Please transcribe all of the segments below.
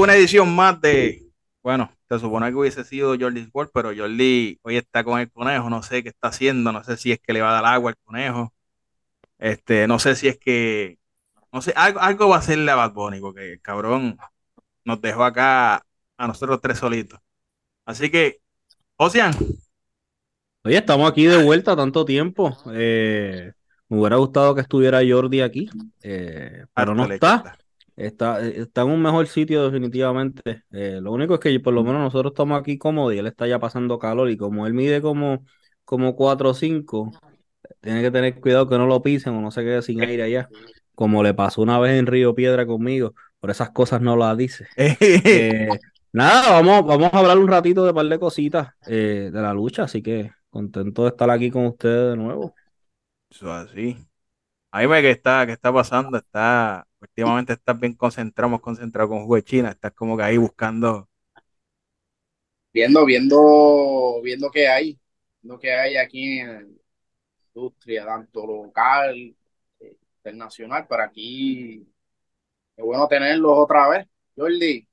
una edición más de, bueno, se supone que hubiese sido Jordi Sport, pero Jordi hoy está con el conejo, no sé qué está haciendo, no sé si es que le va a dar agua al conejo, este, no sé si es que, no sé, algo, algo va a hacerle a Bad Bunny, porque el cabrón nos dejó acá a nosotros tres solitos. Así que, Ocean. Oye, estamos aquí de vuelta tanto tiempo. Eh, me hubiera gustado que estuviera Jordi aquí, eh, pero no está. Está, está en un mejor sitio definitivamente. Eh, lo único es que por lo menos nosotros estamos aquí cómodos y él está ya pasando calor y como él mide como, como 4 o 5, tiene que tener cuidado que no lo pisen o no se quede sin aire allá. Como le pasó una vez en Río Piedra conmigo, por esas cosas no las dice. Eh, nada, vamos, vamos a hablar un ratito de un par de cositas de la lucha, así que contento de estar aquí con ustedes de nuevo. Eso así. Ahí ve que está, que está pasando, está, últimamente estás bien concentrado, más concentrado con juego de China, estás como que ahí buscando. Viendo, viendo, viendo qué hay, lo que hay aquí en la industria, tanto local, eh, internacional, pero aquí es bueno tenerlos otra vez. Jordi.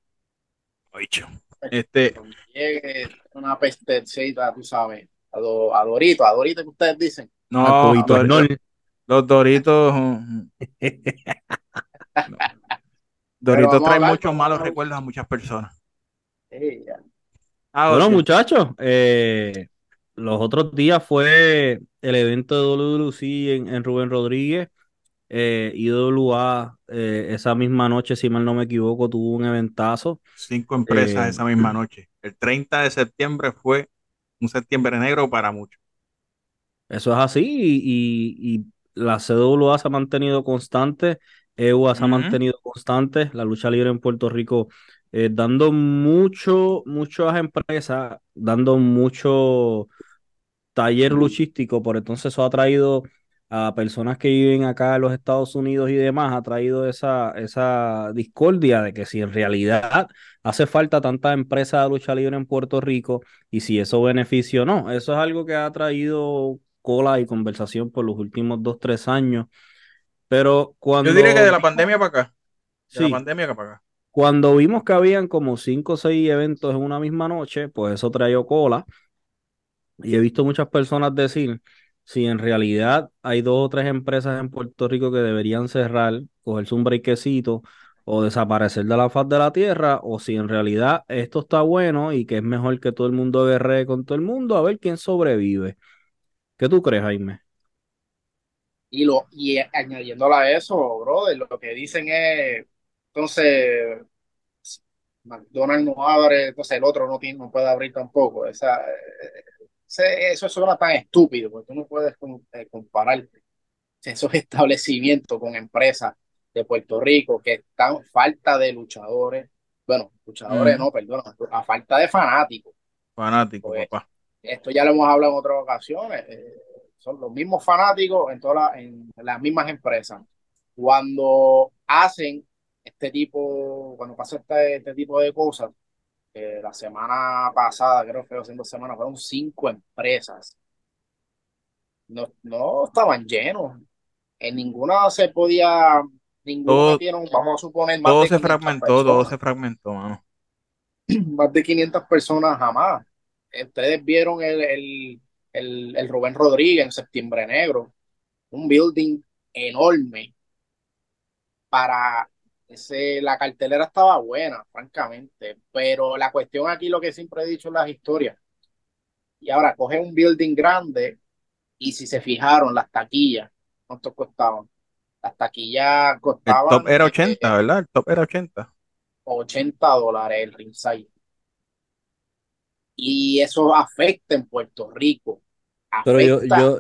Oicho. Este. Llegue una pestecita, tú sabes, a, a Dorito, a Dorito que ustedes dicen. No, los Doritos. Doritos traen muchos malos recuerdos a muchas personas. Ah, bueno, muchachos, eh, los otros días fue el evento de WWC en, en Rubén Rodríguez. Eh, IWA eh, esa misma noche, si mal no me equivoco, tuvo un eventazo. Cinco empresas esa misma noche. El 30 de septiembre fue un septiembre negro para muchos. Eso es así y, la CWA se ha mantenido constante, EUA se ha mantenido constante, la lucha libre en Puerto Rico eh, dando mucho, muchas empresas, dando mucho taller luchístico, por entonces eso ha traído a personas que viven acá en los Estados Unidos y demás, ha traído esa, esa discordia de que si en realidad hace falta tanta empresa de lucha libre en Puerto Rico y si eso beneficia o no. Eso es algo que ha traído cola y conversación por los últimos dos, tres años. Pero cuando... Yo diría que de la pandemia para acá. De la pandemia para acá. Cuando vimos que habían como cinco o seis eventos en una misma noche, pues eso trajo cola. Y he visto muchas personas decir si en realidad hay dos o tres empresas en Puerto Rico que deberían cerrar, cogerse un brequecito o desaparecer de la faz de la tierra, o si en realidad esto está bueno y que es mejor que todo el mundo guerree con todo el mundo, a ver quién sobrevive. ¿Qué tú crees, Jaime? Y, lo, y añadiéndola a eso, brother, lo que dicen es, entonces, McDonald's no abre, entonces el otro no, tiene, no puede abrir tampoco. Esa, eso suena tan estúpido, porque tú no puedes eh, comparar esos establecimientos con empresas de Puerto Rico que están falta de luchadores, bueno, luchadores no, perdón, a falta de fanáticos. Fanáticos, pues, papá esto ya lo hemos hablado en otras ocasiones, eh, son los mismos fanáticos en, todas en las mismas empresas. Cuando hacen este tipo, cuando pasa este, este tipo de cosas, eh, la semana pasada, creo que fue hace dos semanas, fueron cinco empresas. No, no estaban llenos. En ninguna se podía, ninguno vamos a suponer, más todo se fragmentó, todo se fragmentó, mano. Más de 500 personas jamás ustedes vieron el, el, Rubén Rodríguez en Septiembre Negro, un building enorme para ese, la cartelera estaba buena, francamente, pero la cuestión aquí, lo que siempre he dicho en las historias, y ahora coge un building grande y si se fijaron las taquillas, ¿cuánto costaban? Las taquillas costaban... El top era 80, ¿verdad? El top era 80. 80 dólares el ringside y eso afecta en Puerto Rico. Pero yo, yo,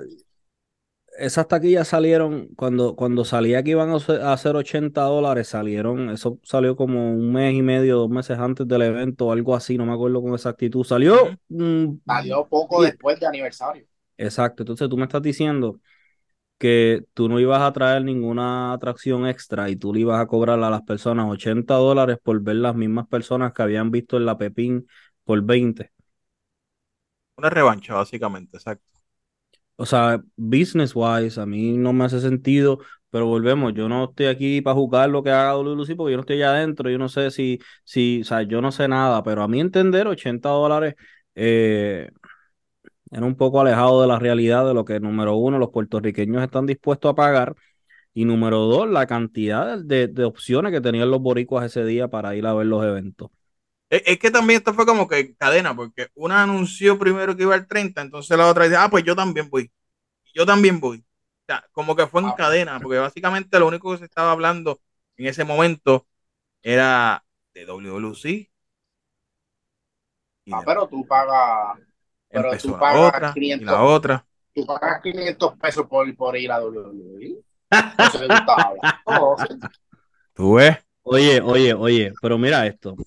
esas taquillas salieron, cuando, cuando salía que iban a hacer 80 dólares, salieron, eso salió como un mes y medio, dos meses antes del evento, o algo así, no me acuerdo con exactitud. Salió. salió poco después de aniversario. Exacto, entonces tú me estás diciendo que tú no ibas a traer ninguna atracción extra y tú le ibas a cobrar a las personas 80 dólares por ver las mismas personas que habían visto en la Pepín por 20. Una revancha, básicamente, exacto. O sea, business wise, a mí no me hace sentido pero volvemos, yo no estoy aquí para jugar lo que haga WLC porque yo no estoy allá adentro, yo no sé si, si, o sea, yo no sé nada, pero a mi entender, 80 dólares eh, era un poco alejado de la realidad de lo que, número uno, los puertorriqueños están dispuestos a pagar, y número dos, la cantidad de, de opciones que tenían los boricuas ese día para ir a ver los eventos. Es, que también esto fue como que cadena, porque una anunció primero que iba al 30, entonces la otra dice, ah, pues yo también voy. Yo también voy. O sea, como que fue en ah. cadena, porque básicamente lo único que se estaba hablando en ese momento era de WWC. Ah, pero tú pagas. Pero tú pagas otra, 500, y la otra. Tú pagas 500 pesos por, por ir a WWE. tú ves. Oye, oye, oye, pero mira esto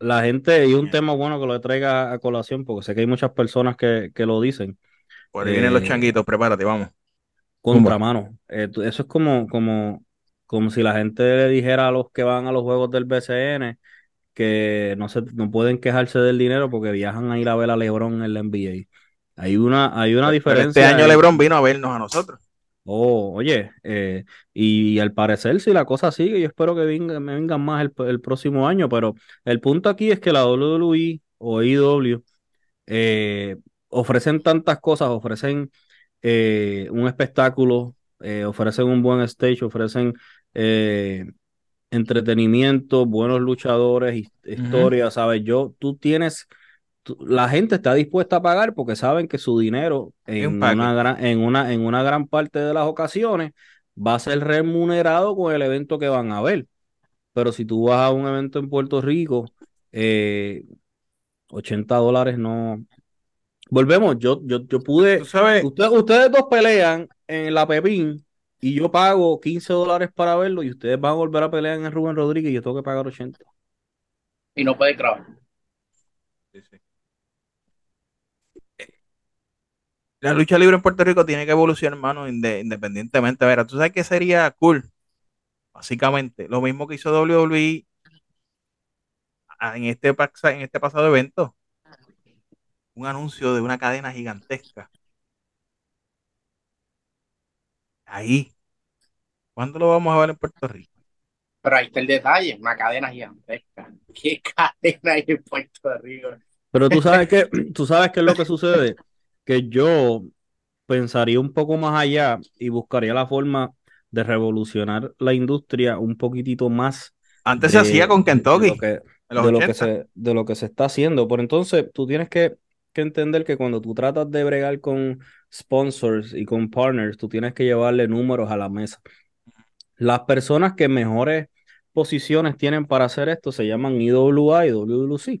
la gente, y un tema bueno que lo traiga a colación, porque sé que hay muchas personas que, lo dicen. Por ahí vienen los eh, changuitos, prepárate, vamos. Contramano. Eh, eso es como, como, como si la gente le dijera a los que van a los juegos del BCN que no, se, no pueden quejarse del dinero porque viajan a ir a ver a Lebron en la NBA. Hay una, hay una diferencia. este año Lebron vino a vernos a nosotros. Oh, oye, eh, y, al parecer si la cosa sigue, yo espero que venga, me vengan más el, próximo año, pero el punto aquí es que la WWE o IW e eh, ofrecen tantas cosas, ofrecen eh, un espectáculo, ofrecen un buen stage, ofrecen entretenimiento, buenos luchadores, historia, ¿sabes? Yo, tú tienes la gente está dispuesta a pagar porque saben que su dinero en una, gran, en, una, en una gran parte de las ocasiones va a ser remunerado con el evento que van a ver. Pero si tú vas a un evento en Puerto Rico, 80 eh, dólares no. Volvemos, yo, yo, yo pude. ustedes dos pelean en la Pepín y yo pago 15 dólares para verlo y ustedes van a volver a pelear en el Rubén Rodríguez y yo tengo que pagar 80. Y no puede grabar. Sí, sí. La lucha libre en Puerto Rico tiene que evolucionar, hermano, independientemente. A ver, ¿tú sabes qué sería cool? Básicamente, lo mismo que hizo WWE en este, en este pasado evento. Un anuncio de una cadena gigantesca. Ahí. ¿Cuándo lo vamos a ver en Puerto Rico? Pero ahí está el detalle, una cadena gigantesca. ¿Qué cadena hay en Puerto Rico? Pero tú sabes que, tú sabes qué es lo que sucede que yo pensaría un poco más allá y buscaría la forma de revolucionar la industria un poquitito más. Antes se hacía con Kentucky. De lo que, se, de lo que se está haciendo. Por entonces, tú tienes que, que entender que cuando tú tratas de bregar con sponsors y con partners, tú tienes que llevarle números a la mesa. Las personas que mejores posiciones tienen para hacer esto se llaman IWA y WWC.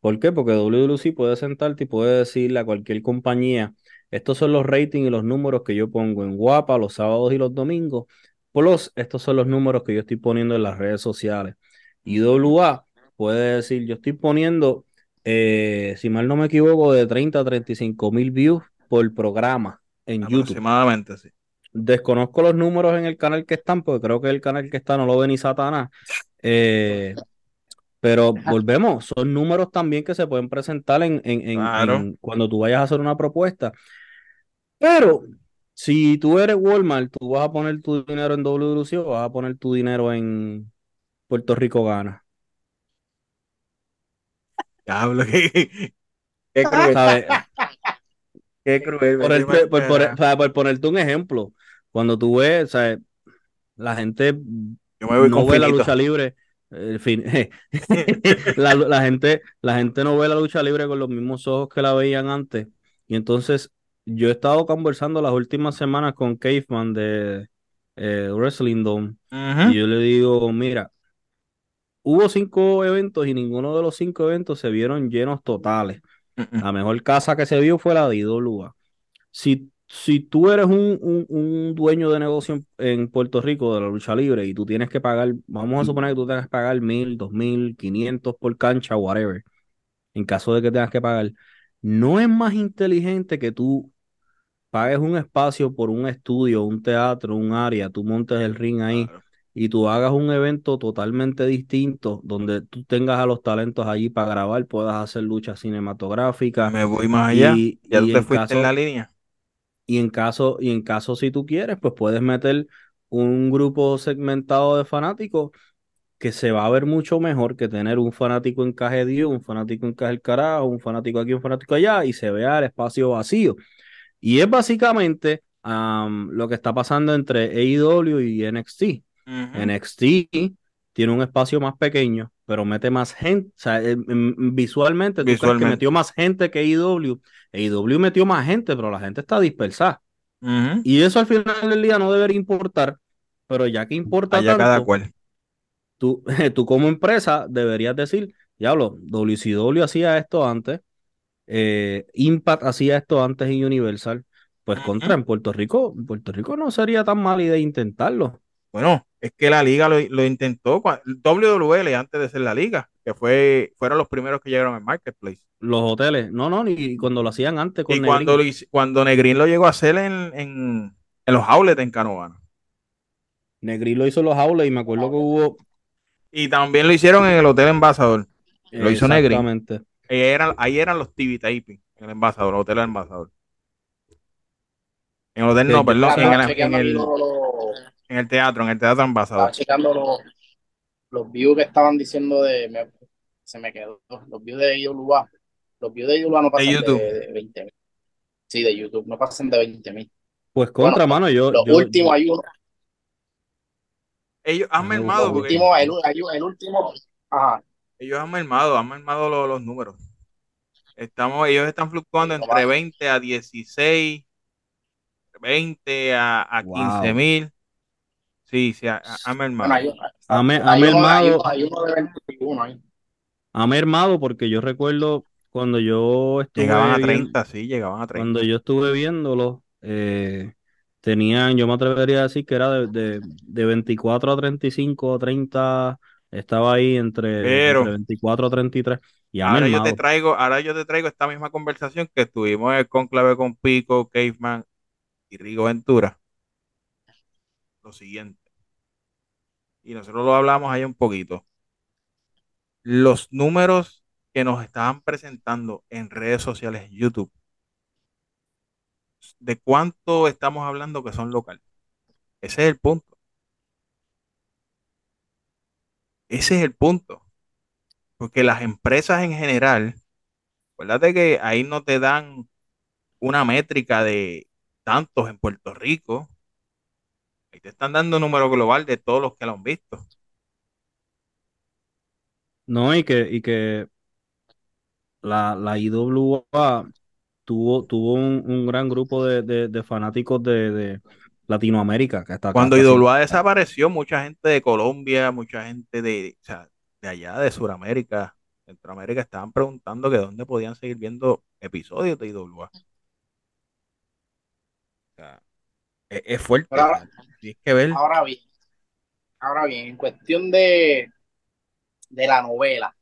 ¿Por qué? Porque WWC puede sentarte y puede decirle a cualquier compañía, estos son los ratings y los números que yo pongo en Guapa los sábados y los domingos, plus estos son los números que yo estoy poniendo en las redes sociales. Y WA puede decir, yo estoy poniendo, eh, si mal no me equivoco, de 30 a 35 mil views por programa en YouTube. Aproximadamente, sí. Desconozco los números en el canal que están, porque creo que el canal que está no lo ve ni Satanás. Eh, pero volvemos, son números también que se pueden presentar en, en, cuando tú vayas a hacer una propuesta. Pero si tú eres Walmart, tú vas a poner tu dinero en WWC o vas a poner tu dinero en Puerto Rico Gana. Diablo, qué, qué cruel. Qué cruel. Por, ponerte un ejemplo, cuando tú ves, ¿sabes? la gente no ve la lucha libre en fin, la, gente, la gente no ve la lucha libre con los mismos ojos que la veían antes. Y entonces yo he estado conversando las últimas semanas con Caveman de eh, Wrestling Dome. Y yo le digo, mira, hubo cinco eventos y ninguno de los cinco eventos se vieron llenos totales. La mejor casa que se vio fue la de IWA. Si si tú eres un, dueño de negocio en, Puerto Rico de la lucha libre y tú tienes que pagar, vamos a suponer que tú tengas que pagar mil, dos mil, quinientos por cancha, whatever, en caso de que tengas que pagar, no es más inteligente que tú pagues un espacio por un estudio, un teatro, un área, tú montes el ring ahí y tú hagas un evento totalmente distinto donde tú tengas a los talentos allí para grabar, puedas hacer luchas cinematográficas. Me voy más allá. Y, ya tú te fuiste en la línea y en caso, y en caso si tú quieres, pues puedes meter un grupo segmentado de fanáticos que se va a ver mucho mejor que tener un fanático en caje Dios, un fanático en caje el carajo, un fanático aquí, un fanático allá, y se vea el espacio vacío. Y es básicamente lo que está pasando entre AEW y NXT. NXT tiene un espacio más pequeño, pero mete más gente. O sea, visualmente, tú Crees que metió más gente que AEW. AEW metió más gente, pero la gente está dispersada. Y eso al final del día no debería importar, pero ya que importa Allá cada cual. Tú, tú como empresa deberías decir, diablo, WCW hacía esto antes, eh, Impact hacía esto antes en Universal, pues contra en Puerto Rico, en Puerto Rico no sería tan mala idea intentarlo. Bueno, es que la liga lo, intentó, WWL antes de ser la liga, que fue, fueron los primeros que llegaron al marketplace. Los hoteles, no, no, ni cuando lo hacían antes con y cuando, lo, cuando Negrín lo llegó a hacer en, en, los outlets en Canovana. Negrín lo hizo en los outlets y me acuerdo que hubo... Y también lo hicieron en el Hotel Embajador. Lo hizo Negrín. Exactamente. Ahí eran, ahí eran los TV taping, en el Embajador, el Hotel Embajador. En el hotel no, perdón, en el, en el, teatro, en el teatro embajador. Estaba checando los, los views que estaban diciendo de, se me quedó, los views de IWA, los views de IWA no pasan de, 20 mil. Sí, de YouTube, no pasan de 20 mil. Pues contra, mano, yo. Los últimos hay uno. Ellos han mermado. Porque... Último, el, el, último, ajá. Ellos han mermado, han mermado los, los números. Estamos, ellos están fluctuando entre 20 a 16 20 a, a 15 mil. Sí, sí, ha, mermado. ha, mermado. Ha mermado porque yo recuerdo cuando yo estuve. Llegaban a 30, sí, llegaban a 30. Cuando yo estuve viéndolo, eh, tenían, yo me atrevería a decir que era de, de, 24 a 35 o 30, estaba ahí entre, 24 a 33. Y ahora yo te traigo, ahora yo te traigo esta misma conversación que tuvimos en el conclave con Pico, Caveman y Rigo Ventura lo siguiente. Y nosotros lo hablamos ahí un poquito. Los números que nos estaban presentando en redes sociales, YouTube, ¿de cuánto estamos hablando que son locales? Ese es el punto. Ese es el punto. Porque las empresas en general, acuérdate que ahí no te dan una métrica de tantos en Puerto Rico. Ahí te están dando un número global de todos los que lo han visto. No, y que, y que la, la IWA tuvo, tuvo un, gran grupo de, fanáticos de, Latinoamérica. Que Cuando IWA desapareció, mucha gente de Colombia, mucha gente de, de allá, de Sudamérica, Centroamérica, estaban preguntando que dónde podían seguir viendo episodios de IWA. E-, es, fuerte. Ahora, que ver. Ahora bien, ahora bien, en cuestión de, de la novela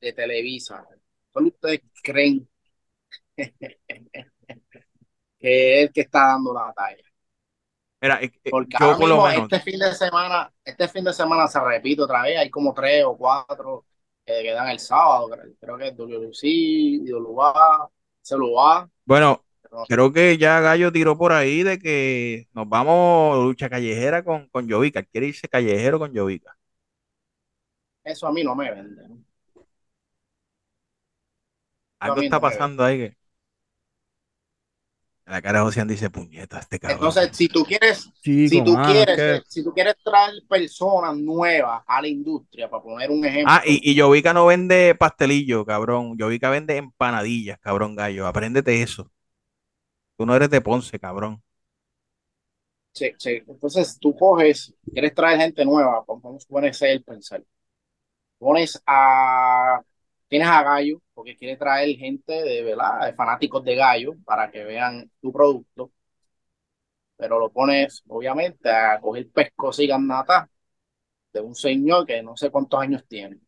de Televisa, ¿cuál ustedes creen que es el que está dando la batalla? Mira, Porque yo por lo menos... este fin de semana, este fin de semana se repite otra vez, hay como tres o cuatro que quedan el sábado, creo, que es WLC, WA, CLUA. Bueno, Creo que ya Gallo tiró por ahí de que nos vamos lucha callejera con, con Jovica. Quiere irse callejero con Jovica. Eso a mí no me vende. Algo está pasando ahí que. La cara de Ocean dice puñeta este cabrón. Entonces, si tú quieres, si tú quieres, si tú quieres traer personas nuevas a la industria, para poner un ejemplo. Ah, y, y Jovica no vende pastelillo, cabrón. Jovica vende empanadillas, cabrón gallo. Apréndete eso. Tú no eres de Ponce, cabrón. Sí, sí. Entonces tú coges, quieres traer gente nueva, vamos a el pensar. Pones a, tienes a Gallo, porque quieres traer gente de, ¿verdad? De fanáticos de Gallo para que vean tu producto. Pero lo pones, obviamente, a coger pesco y nata de un señor que no sé cuántos años tiene.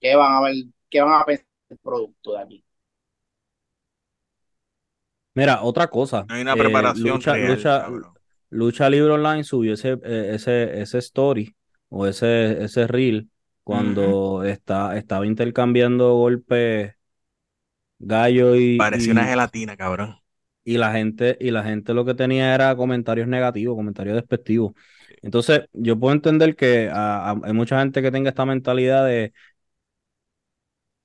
¿Qué van a ver? ¿Qué van a pensar el producto de aquí? Mira, otra cosa. Hay una preparación. Eh, lucha, lucha, lucha, Libre Online subió ese, eh, ese, ese story o ese, ese reel cuando está, estaba intercambiando golpes Gallo y. Parecía una gelatina, cabrón. y la gente, y la gente lo que tenía era comentarios negativos, comentarios despectivos. Entonces, yo puedo entender que hay mucha gente que tenga esta mentalidad de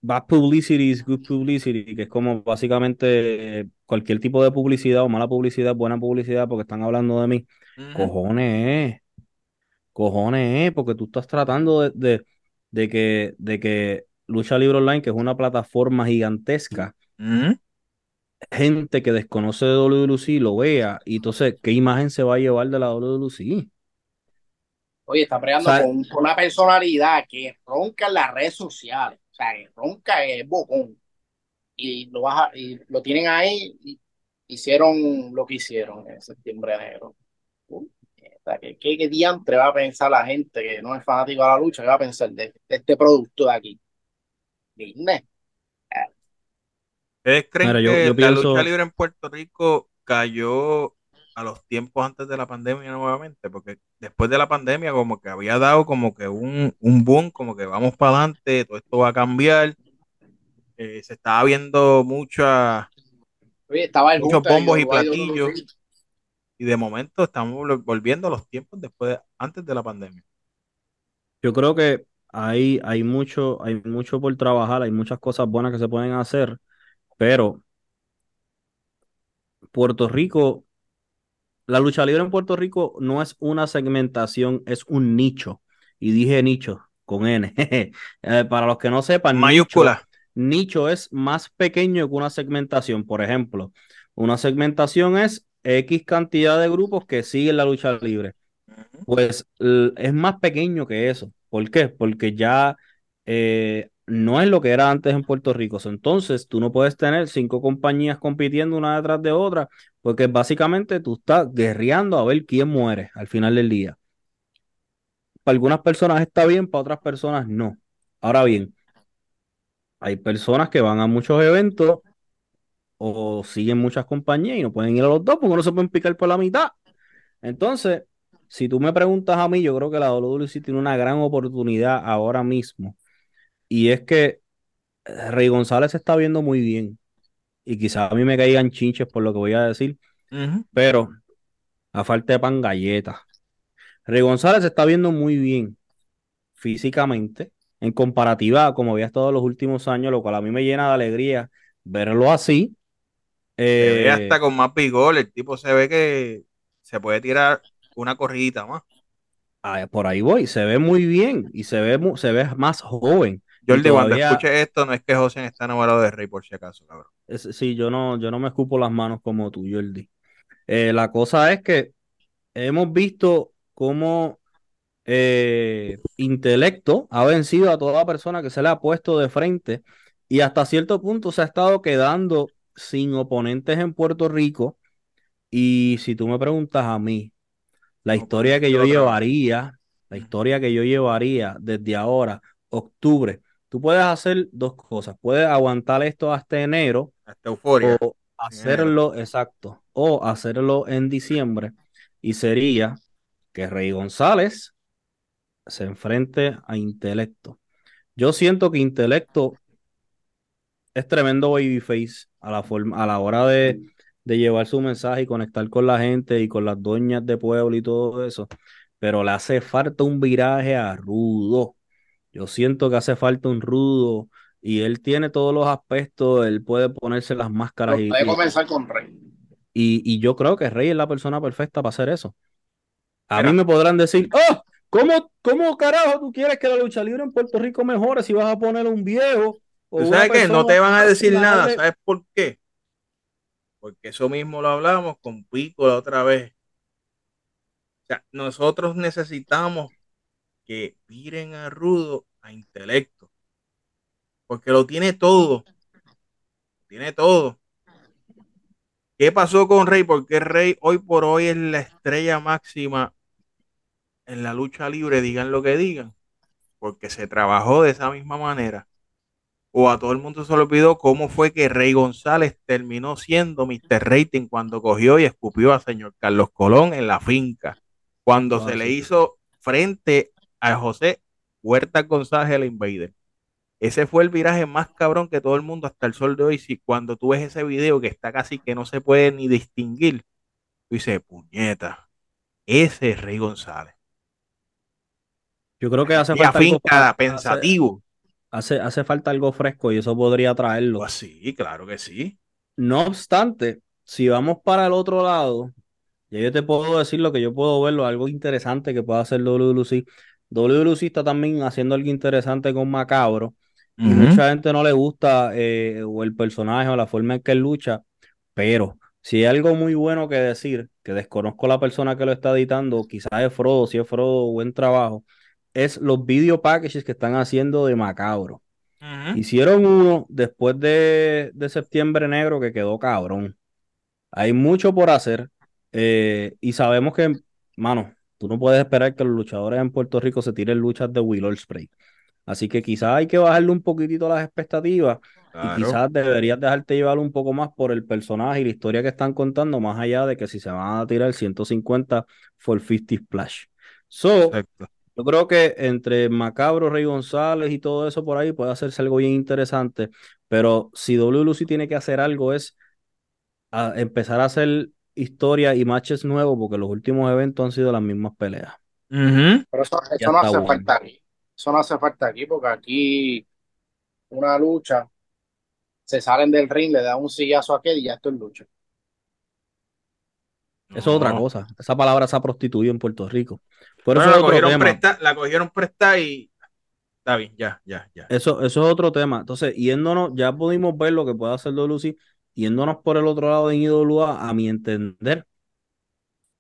bad publicity is good publicity, que es como básicamente cualquier tipo de publicidad o mala publicidad, buena publicidad, porque están hablando de mí. Cojones, cojones, porque tú estás tratando de, de, que, de que Lucha Libre Online, que es una plataforma gigantesca, gente que desconoce de WLC lo vea, y entonces, ¿qué imagen se va a llevar de la WLC? Oye, está peleando con, una personalidad que ronca en las redes sociales. Sea, que ronca es bocón. Y lo, baja, y lo tienen ahí. Y hicieron lo que hicieron en septiembre negro. ¿qué, qué, diantre va a pensar la gente que no es fanático de la lucha? ¿Qué va a pensar de, este producto de aquí? Disney. ¿Ustedes creen que la lucha libre en Puerto Rico cayó a los tiempos antes de la pandemia nuevamente, porque después de la pandemia como que había dado como que un, un boom, como que vamos para adelante, todo esto va a cambiar. Eh, se estaba viendo mucha, estaba muchos bombos y platillos. Y de momento estamos volviendo a los tiempos después, antes de la pandemia. Yo creo que hay, hay, mucho, hay mucho por trabajar, hay muchas cosas buenas que se pueden hacer, pero Puerto Rico la lucha libre en Puerto Rico no es una segmentación, es un nicho. Y dije nicho con N. Eh, para los que no sepan, mayúscula. Nicho, es más pequeño que una segmentación. Por ejemplo, una segmentación es X cantidad de grupos que siguen la lucha libre. Pues es más pequeño que eso. ¿Por qué? Porque ya eh, no es lo que era antes en Puerto Rico. Entonces, tú no puedes tener cinco compañías compitiendo una detrás de otra, porque básicamente tú estás guerreando a ver quién muere al final del día. Para algunas personas está bien, para otras personas no. Ahora bien, hay personas que van a muchos eventos o siguen muchas compañías y no pueden ir a los dos porque no se pueden picar por la mitad. Entonces, si tú me preguntas a mí, yo creo que la WWC tiene una gran oportunidad ahora mismo y es que eh, Rey González se está viendo muy bien. Y quizás a mí me caigan chinches por lo que voy a decir. Pero a falta de pan galleta. Rey González se está viendo muy bien físicamente. En comparativa como había estado los últimos años, lo cual a mí me llena de alegría verlo así. se ve eh, hasta con más vigor. El tipo se ve que se puede tirar una corridita más. Ah, por ahí voy, se ve muy bien y se ve, se ve más joven. Jordi, cuando escuche esto, no es que José está enamorado de Rey por si acaso, cabrón. sí, yo no, yo no me escupo las manos como tú, Jordi. Eh, la cosa es que hemos visto cómo eh, intelecto ha vencido a toda persona que se le ha puesto de frente y hasta cierto punto se ha estado quedando sin oponentes en Puerto Rico. Y si tú me preguntas a mí, la historia que yo llevaría, la historia que yo llevaría desde ahora, octubre, Tú puedes hacer dos cosas. Puedes aguantar esto hasta enero. Hasta euforia. O hacerlo, exacto. O hacerlo en diciembre. Y sería que Rey González se enfrente a Intelecto. Yo siento que Intelecto es tremendo babyface a la, forma, a la hora de, de llevar su mensaje y conectar con la gente y con las doñas de pueblo y todo eso. Pero le hace falta un viraje a rudo yo siento que hace falta un rudo y él tiene todos los aspectos, él puede ponerse las máscaras. puede comenzar con Rey. Y, yo creo que Rey es la persona perfecta para hacer eso. A mí me podrán decir, ¡oh! ¿Cómo, ¿Cómo carajo tú quieres que la lucha libre en Puerto Rico mejore si vas a poner un viejo? O sabes que no te van a decir nada, ¿sabes por qué? Porque eso mismo lo hablamos con Pico la otra vez. O sea, nosotros necesitamos que miren a Rudo a intelecto. Porque lo tiene todo. Tiene todo. ¿Qué pasó con Rey? Porque Rey hoy por hoy es la estrella máxima en la lucha libre, digan lo que digan. Porque se trabajó de esa misma manera. O a todo el mundo se le olvidó cómo fue que Rey González terminó siendo Mr. Rating cuando cogió y escupió a señor Carlos Colón en la finca. Cuando se le hizo frente a José Huerta González, el Invader. ese fue el viraje más cabrón que todo el mundo hasta el sol de hoy. Si cuando tú ves ese video que está casi que no se puede ni distinguir, tú dices, puñeta, ese es Rey González. Yo creo que hace falta algo pensativo. Hace, hace, falta algo fresco y eso podría traerlo. Pues sí, claro que sí. No obstante, si vamos para el otro lado, ya yo te puedo decir lo que yo puedo verlo, algo interesante que pueda hacer WLC. WLC está también haciendo algo interesante con Macabro. Y mucha gente no le gusta eh, o el personaje o la forma en que él lucha, pero si hay algo muy bueno que decir, que desconozco la persona que lo está editando, quizás es Frodo, si es Frodo, buen trabajo, es los video packages que están haciendo de Macabro. Hicieron uno después de, de, Septiembre Negro que quedó cabrón. Hay mucho por hacer eh, y sabemos que, mano, tú no puedes esperar que los luchadores en Puerto Rico se tiren luchas de Will Spray. Así que quizás hay que bajarle un poquitito las expectativas y quizás deberías dejarte llevar un poco más por el personaje y la historia que están contando, más allá de que si se van a tirar 150 for 50 splash. So, yo creo que entre Macabro, Rey González y todo eso por ahí puede hacerse algo bien interesante, pero si WLC tiene que hacer algo es empezar a hacer historia y matches nuevos porque los últimos eventos han sido las mismas peleas. Pero eso, no hace falta aquí. Eso no hace falta aquí porque aquí una lucha, se salen del ring, le dan un sillazo a aquel y ya esto es lucha. Eso es otra cosa. Esa palabra se ha prostituido en Puerto Rico. Por eso la, cogieron presta, la cogieron presta y está bien, ya, ya, ya. Eso, eso es otro tema. Entonces, yéndonos, ya pudimos ver lo que puede hacer Lucy, yéndonos por el otro lado de IWA, a mi entender,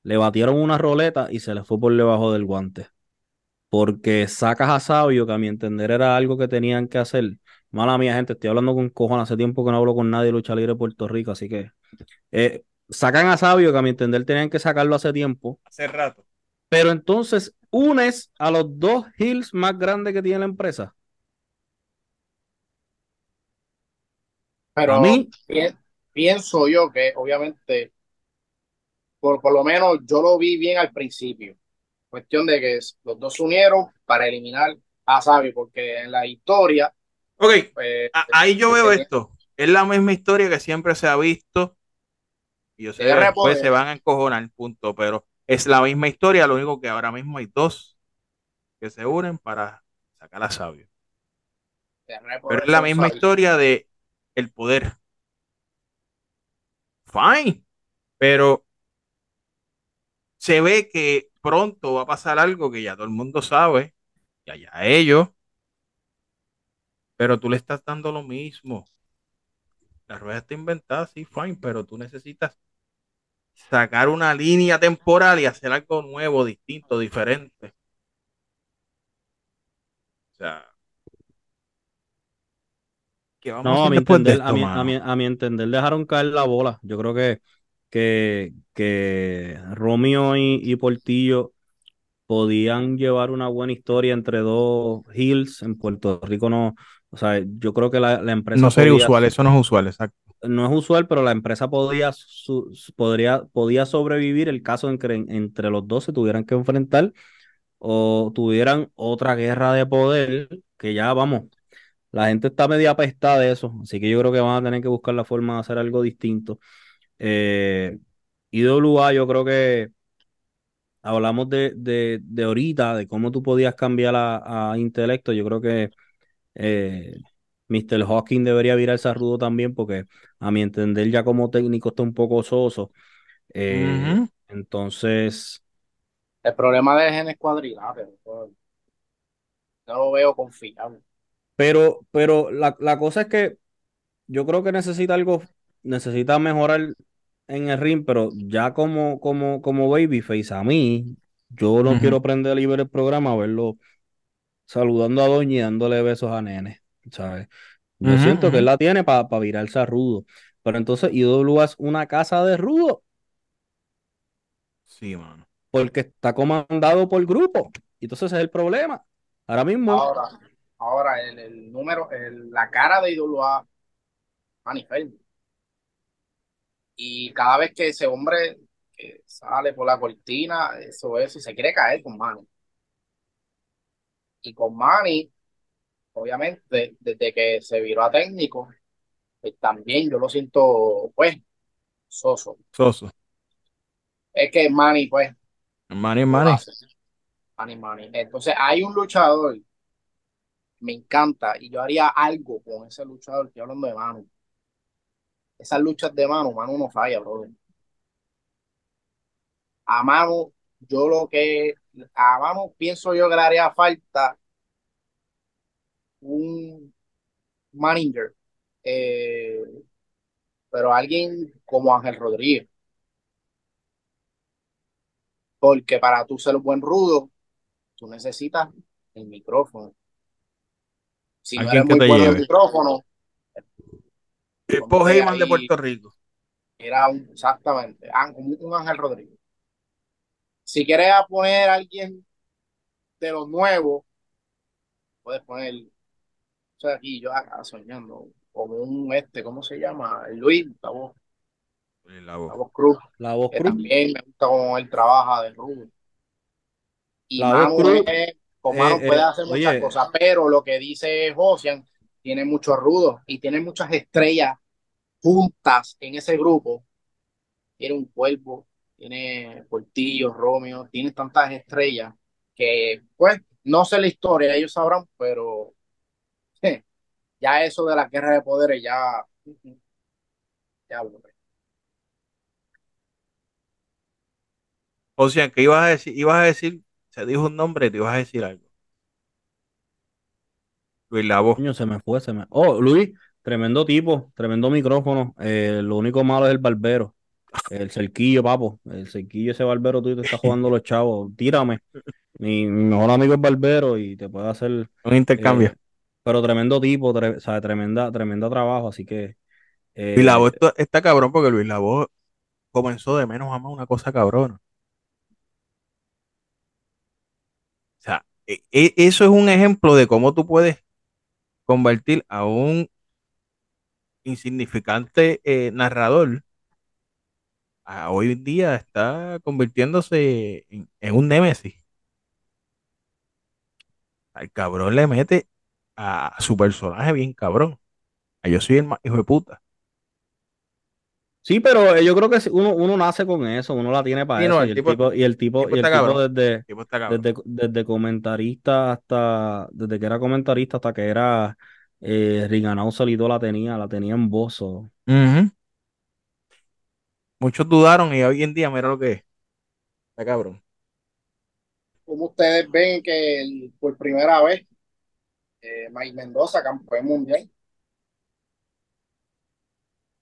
le batieron una roleta y se le fue por debajo del guante porque sacas a Sabio, que a mi entender era algo que tenían que hacer. Mala mía, gente, estoy hablando con cojones, hace tiempo que no hablo con nadie de lucha libre de Puerto Rico, así que eh, sacan a Sabio, que a mi entender tenían que sacarlo hace tiempo. Hace rato. Pero entonces unes a los dos hills más grandes que tiene la empresa. Pero a mí pienso yo que obviamente, por, por lo menos yo lo vi bien al principio Cuestión de que los dos se unieron para eliminar a Sabio, porque en la historia. Ok, pues, ahí yo veo esto. Es la misma historia que siempre se ha visto. Y yo sé que después se van a encojonar, punto. Pero es la misma historia, lo único que ahora mismo hay dos que se unen para sacar a Sabio. Pero es la misma historia de el poder. Fine. Pero se ve que pronto va a pasar algo que ya todo el mundo sabe, ya ya ellos, pero tú le estás dando lo mismo. La rueda está inventada, sí, fine, pero tú necesitas sacar una línea temporal y hacer algo nuevo, distinto, diferente. O sea, no, a mi, entender, a, mi, entender, dejaron caer la bola. Yo creo que que, que Romeo y, Portillo podían llevar una buena historia entre dos hills. En Puerto Rico no, o sea, yo creo que la, empresa... No sería usual, eso no es usual, exacto. No es usual, pero la empresa podía, podría, podía sobrevivir el caso en que entre los dos se tuvieran que enfrentar o tuvieran otra guerra de poder, que ya vamos, la gente está media apestada de eso, así que yo creo que van a tener que buscar la forma de hacer algo distinto. Eh, IWA, yo creo que hablamos de, de, ahorita, de cómo tú podías cambiar a, intelecto. Yo creo que eh, Mr. Hawking debería virarse a rudo también, porque a mi entender, ya como técnico está un poco soso. Eh, entonces. El problema de genes cuadriláteros. No lo veo confiable. Pero, pero la, la cosa es que yo creo que necesita algo, necesita mejorar en el ring, pero ya como, como, como babyface, a mí, yo no quiero prender libre el programa, verlo saludando a Doña y dándole besos a Nene, ¿sabes? Yo siento que él la tiene para virarse a rudo. Pero entonces IW es una casa de rudo. Sí, mano. Porque está comandado por grupo. Y entonces es el problema. Ahora mismo. Ahora, ahora el, número, la cara de IWA, Manifest y cada vez que ese hombre sale por la cortina, eso, eso, se quiere caer con Manny. Y con Manny, obviamente, desde que se viró a técnico, pues, también yo lo siento, pues, soso. Soso. Es que Manny, pues, Manny, Manny. Manny, Manny. Entonces, hay un luchador, me encanta, y yo haría algo con ese luchador, estoy hablando de Manu. Esas luchas de Manu, Manu no falla, brother. A yo lo que, a Manu pienso yo que le haría falta un manager, eh, pero alguien como Ángel Rodríguez. Porque para tú ser un buen rudo, tú necesitas el micrófono. Si no eres muy bueno el micrófono. El Pojayman de Puerto Rico. Era un, exactamente, un Ángel Rodríguez. Si quieres poner a alguien de los nuevos, puedes poner, o sea, aquí yo acá soñando, como un este, ¿cómo se llama? Luis, la voz. La voz. La voz Cruz. La voz Cruz. También me gusta cómo él trabaja de Rudo. Y la Manu, Cruz, con Manu eh, puede eh, hacer muchas cosas, pero lo que dice Josian, tiene muchos rudos y tiene muchas estrellas juntas en ese grupo. Tiene un cuerpo, tiene Portillo, Romeo, tiene tantas estrellas que, pues, no sé la historia, ellos sabrán, pero ya eso de la guerra de poderes ya, ya O sea, que ibas a decir, ibas a decir, se dijo un nombre, te ibas a decir algo. Luis Lavo. se me fue, se me. Oh, Luis, tremendo tipo, tremendo micrófono. Eh, lo único malo es el barbero. El cerquillo, papo. El cerquillo, ese barbero tú te estás jugando los chavos. Tírame. Mi, mejor amigo es barbero y te puede hacer. Un intercambio. Eh, pero tremendo tipo, sabe, tremenda, tremenda trabajo, así que. Eh, Luis Lavo está, cabrón porque Luis Lavo comenzó de menos a más una cosa cabrona. O sea, e, e, eso es un ejemplo de cómo tú puedes convertir a un insignificante eh, narrador a hoy en día está convirtiéndose en, un némesis. Al cabrón le mete a su personaje bien cabrón. yo soy el hijo de puta. Sí, pero yo creo que uno, nace con eso, uno la tiene para eso. y, el tipo, y el tipo, desde, desde, comentarista hasta, desde que era comentarista hasta que era eh, Riganao solito la tenía, la tenía en bozo. Muchos dudaron y hoy en día mira lo que es. Está cabrón. Como ustedes ven que por primera vez eh, Mike Mendoza, campeón mundial?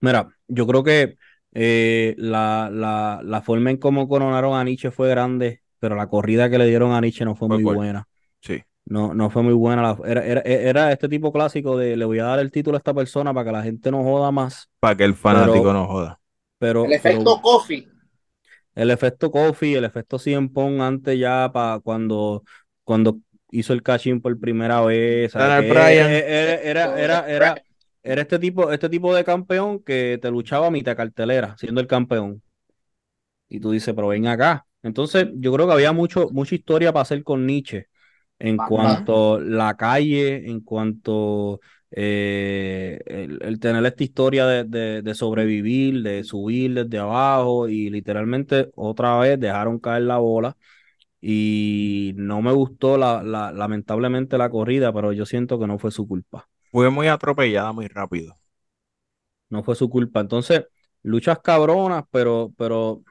Mira, yo creo que eh, la, la, la, forma en cómo coronaron a Nietzsche fue grande, pero la corrida que le dieron a Nietzsche no fue, muy buena. Sí. No, no fue muy buena. Era, era, este tipo clásico de le voy a dar el título a esta persona para que la gente no joda más. Para que el fanático no joda. Pero, el efecto Coffee. El efecto Coffee, el efecto Cien Pong antes ya para cuando, cuando hizo el catching por primera vez. Era, era, era, era, era este tipo, este tipo de campeón que te luchaba a mitad cartelera, siendo el campeón. Y tú dices, pero ven acá. Entonces, yo creo que había mucho, mucha historia para hacer con Nietzsche en cuanto la calle, en cuanto eh, el, tener esta historia de, de, sobrevivir, de subir desde abajo y literalmente otra vez dejaron caer la bola y no me gustó la, lamentablemente la corrida, pero yo siento que no fue su culpa. Fue muy atropellada muy rápido. No fue su culpa. Entonces, luchas cabronas, pero, pero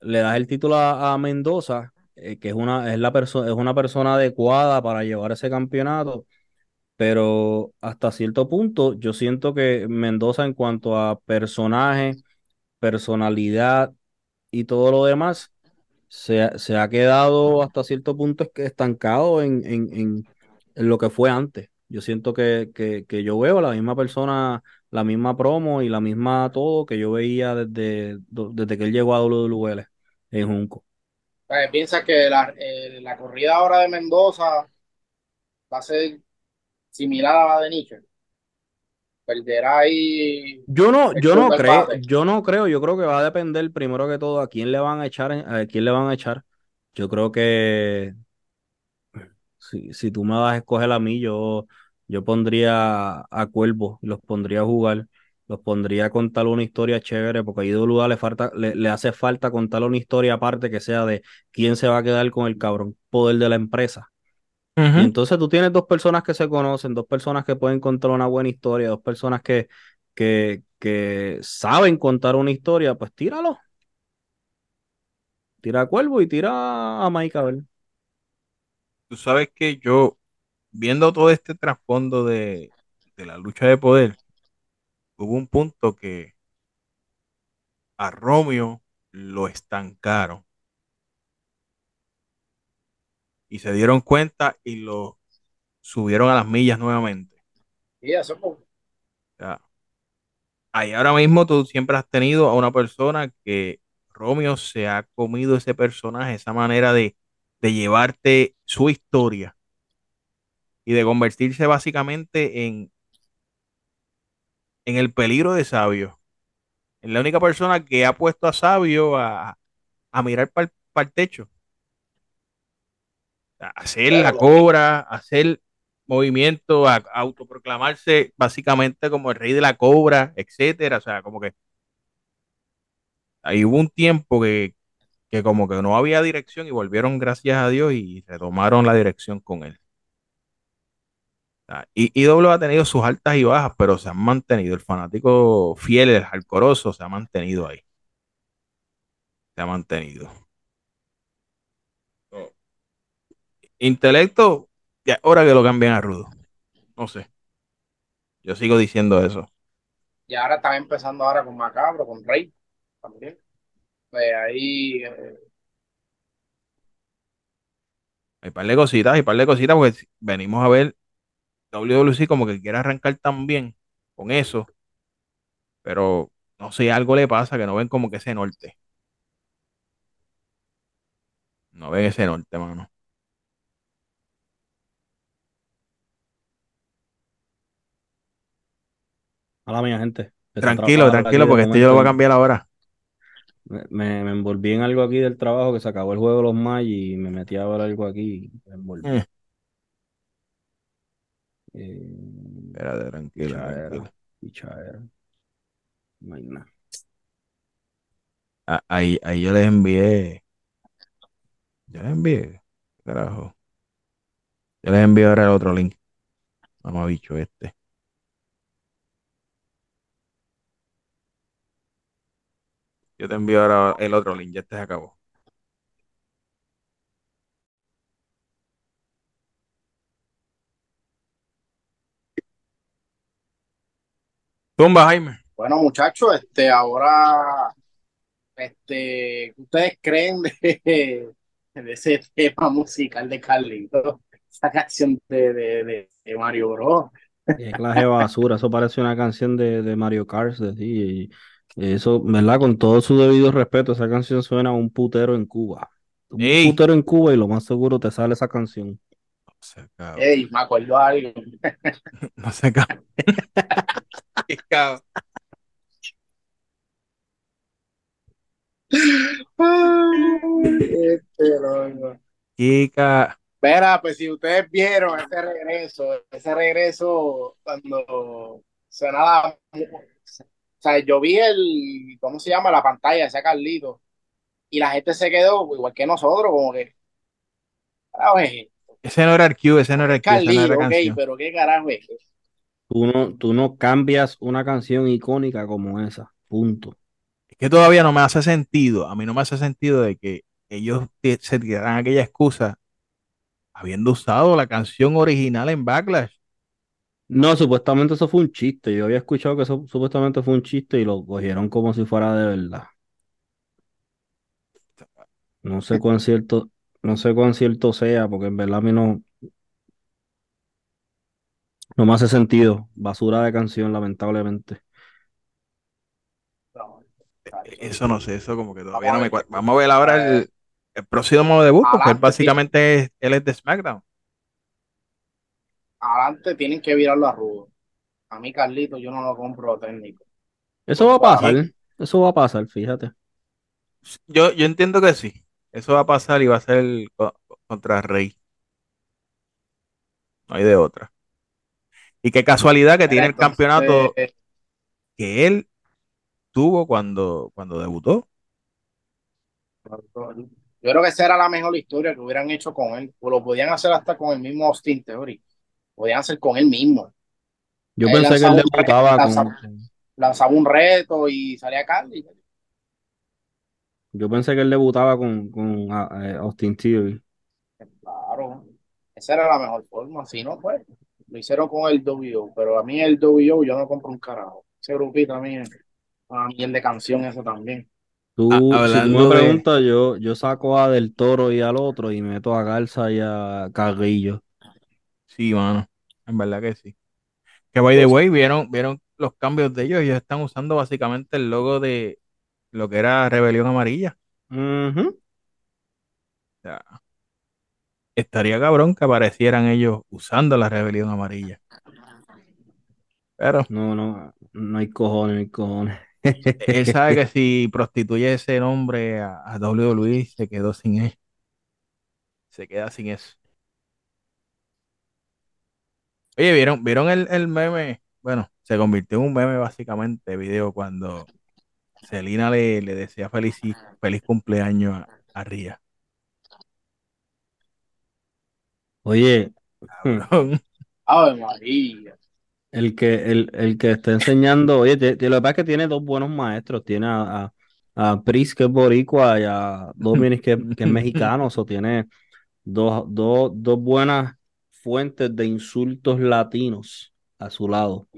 le das el título a, Mendoza, eh, que es una, es, la es una persona adecuada para llevar ese campeonato, pero hasta cierto punto yo siento que Mendoza en cuanto a personaje, personalidad y todo lo demás, se, ha quedado hasta cierto punto estancado en, en, lo que fue antes. Yo siento que, yo veo la misma persona, la misma promo y la misma todo que yo veía desde, desde que él llegó a WWL en Junco. ¿Piensa que eh, la, corrida ahora de Mendoza va a ser similar a la de Nietzsche? perderá ahí. Yo no, yo no creo, yo no creo, yo creo que va a depender primero que todo a quién le van a echar, a quién le van a echar. Yo creo que Si, si tú me vas a escoger a mí, yo, yo pondría a Cuervo, los pondría a jugar, los pondría a contar una historia chévere, porque a IWA le, falta, le, le hace falta contar una historia aparte que sea de quién se va a quedar con el cabrón poder de la empresa. Y entonces tú tienes dos personas que se conocen, dos personas que pueden contar una buena historia, dos personas que, que, que saben contar una historia, pues tíralo. Tira a Cuervo y tira a Mike a ver. Tú sabes que yo, viendo todo este trasfondo de, de la lucha de poder, hubo un punto que a Romeo lo estancaron. Y se dieron cuenta y lo subieron a las millas nuevamente. Y eso. O sea, ahí ahora mismo tú siempre has tenido a una persona que Romeo se ha comido ese personaje, esa manera de, de llevarte su historia y de convertirse básicamente en, en el peligro de Sabio. Es la única persona que ha puesto a Sabio a, a mirar para el techo. A hacer la cobra, hacer movimiento, a, a autoproclamarse básicamente como el rey de la cobra, etcétera. O sea, como que ahí hubo un tiempo que, que como que no había dirección y volvieron gracias a Dios y retomaron la dirección con él. Y IW ha tenido sus altas y bajas, pero se han mantenido. El fanático fiel, el alcoroso, se ha mantenido ahí. Se ha mantenido. Oh. Intelecto, ya ahora que lo cambian a Rudo. No sé. Yo sigo diciendo eso. Y ahora están empezando ahora con Macabro, con Rey también. Pues ahí eh, Hay par de cositas, hay par de cositas, porque si- venimos a ver WWC como que quiere arrancar también con eso, pero no sé, algo le pasa que no ven como que ese norte. No ven ese norte, mano. A la mía, gente. Tranquilo, tranquilo, porque este yo lo voy a momento. cambiar ahora. Me, me, envolví en algo aquí del trabajo que se acabó el juego de los Magic y me metí a ver algo aquí y me envolví. Mm, Eh, espérate, tranquilo, pichadera, tranquilo. pichadera. No hay nada. Ah, Ahí, ahí yo les envié, yo les envié, carajo. Yo les envío ahora el otro link. Vamos a bicho este. Yo te envío ahora el otro link, ya este se acabó. Tumba, Jaime. Bueno, muchachos, este, ahora, este, ¿qué ustedes creen de, de ese tema musical de Carlito? Esa canción de, de, de, de Mario Bros. Qué clase de basura. Eso parece una canción de, de Mario Kart. de- sí, y eso, ¿verdad? Con todo su debido respeto, esa canción suena a un putero en Cuba. Un Ey. putero en Cuba y lo más seguro te sale esa canción. No se. Ey, me acuerdo algo. No se este, ca- Mira, pues si ustedes vieron ese regreso, ese regreso cuando sonaba, o sea, yo vi el, ¿cómo se llama? La pantalla, ese Carlito, y la gente se quedó igual que nosotros, como que, carajo es? Ese no era el Q, ese no era el Q, no Carlito, era la ok, canción. pero qué carajo es? Tú no, tú no cambias una canción icónica como esa. Punto. Es que todavía no me hace sentido. A mí no me hace sentido de que ellos te- se tiraran aquella excusa habiendo usado la canción original en Backlash. No, supuestamente eso fue un chiste. Yo había escuchado que eso supuestamente fue un chiste y lo cogieron como si fuera de verdad. No sé cuán cierto, no sé cuán cierto sea, porque en verdad a mí no, no me hace sentido. Basura de canción, lamentablemente. No, Eso no sé, eso como que todavía no me cuadra. Vamos a ver ahora el, el próximo debut, porque él Adelante, básicamente es, él es de SmackDown. Adelante tienen que virarlo a rudo. A mí, Carlito, yo no lo compro técnico. Eso va a Pues, pasar, eso va a pasar, fíjate. Yo, yo entiendo que sí. Eso va a pasar y va a ser co- contra Rey. No hay de otra. Y qué casualidad que tiene el campeonato que él tuvo cuando, cuando debutó. Yo creo que esa era la mejor historia que hubieran hecho con él. O lo podían hacer hasta con el mismo Austin Theory. Podían hacer con él mismo. Yo pensé que él debutaba con... Lanzaba un reto y salía Carly. Yo pensé que él debutaba con, con ah, eh, Austin Theory. Claro. Esa era la mejor forma. Si no, pues lo hicieron con el WO. Pero a mí el WO yo no compro un carajo. Ese grupito a mí es bien de canción eso también. Tú, si tú me preguntas, yo, yo saco a Del Toro y al otro y meto a Garza y a Carrillo. Sí, mano. En verdad que sí. Que by the way, vieron, vieron los cambios de ellos. Ellos están usando básicamente el logo de lo que era Rebelión Amarilla. estaría cabrón que aparecieran ellos usando la Rebelión Amarilla. Pero. No, no, no hay cojones, no hay cojones. Él sabe que si prostituye ese nombre a, a WWE, se quedó sin él. Se queda sin eso. Oye, ¿vieron, ¿vieron el, el meme? Bueno, se convirtió en un meme básicamente, video, cuando Celina le, le desea feliz, feliz cumpleaños a, a Ría. Oye, Ave María. El que, el, el que está enseñando, oye, lo que pasa es que tiene dos buenos maestros, tiene a, a, Pris, que es boricua, y a Dominic, que, que es mexicano, o tiene dos, dos, dos buenas fuentes de insultos latinos a su lado.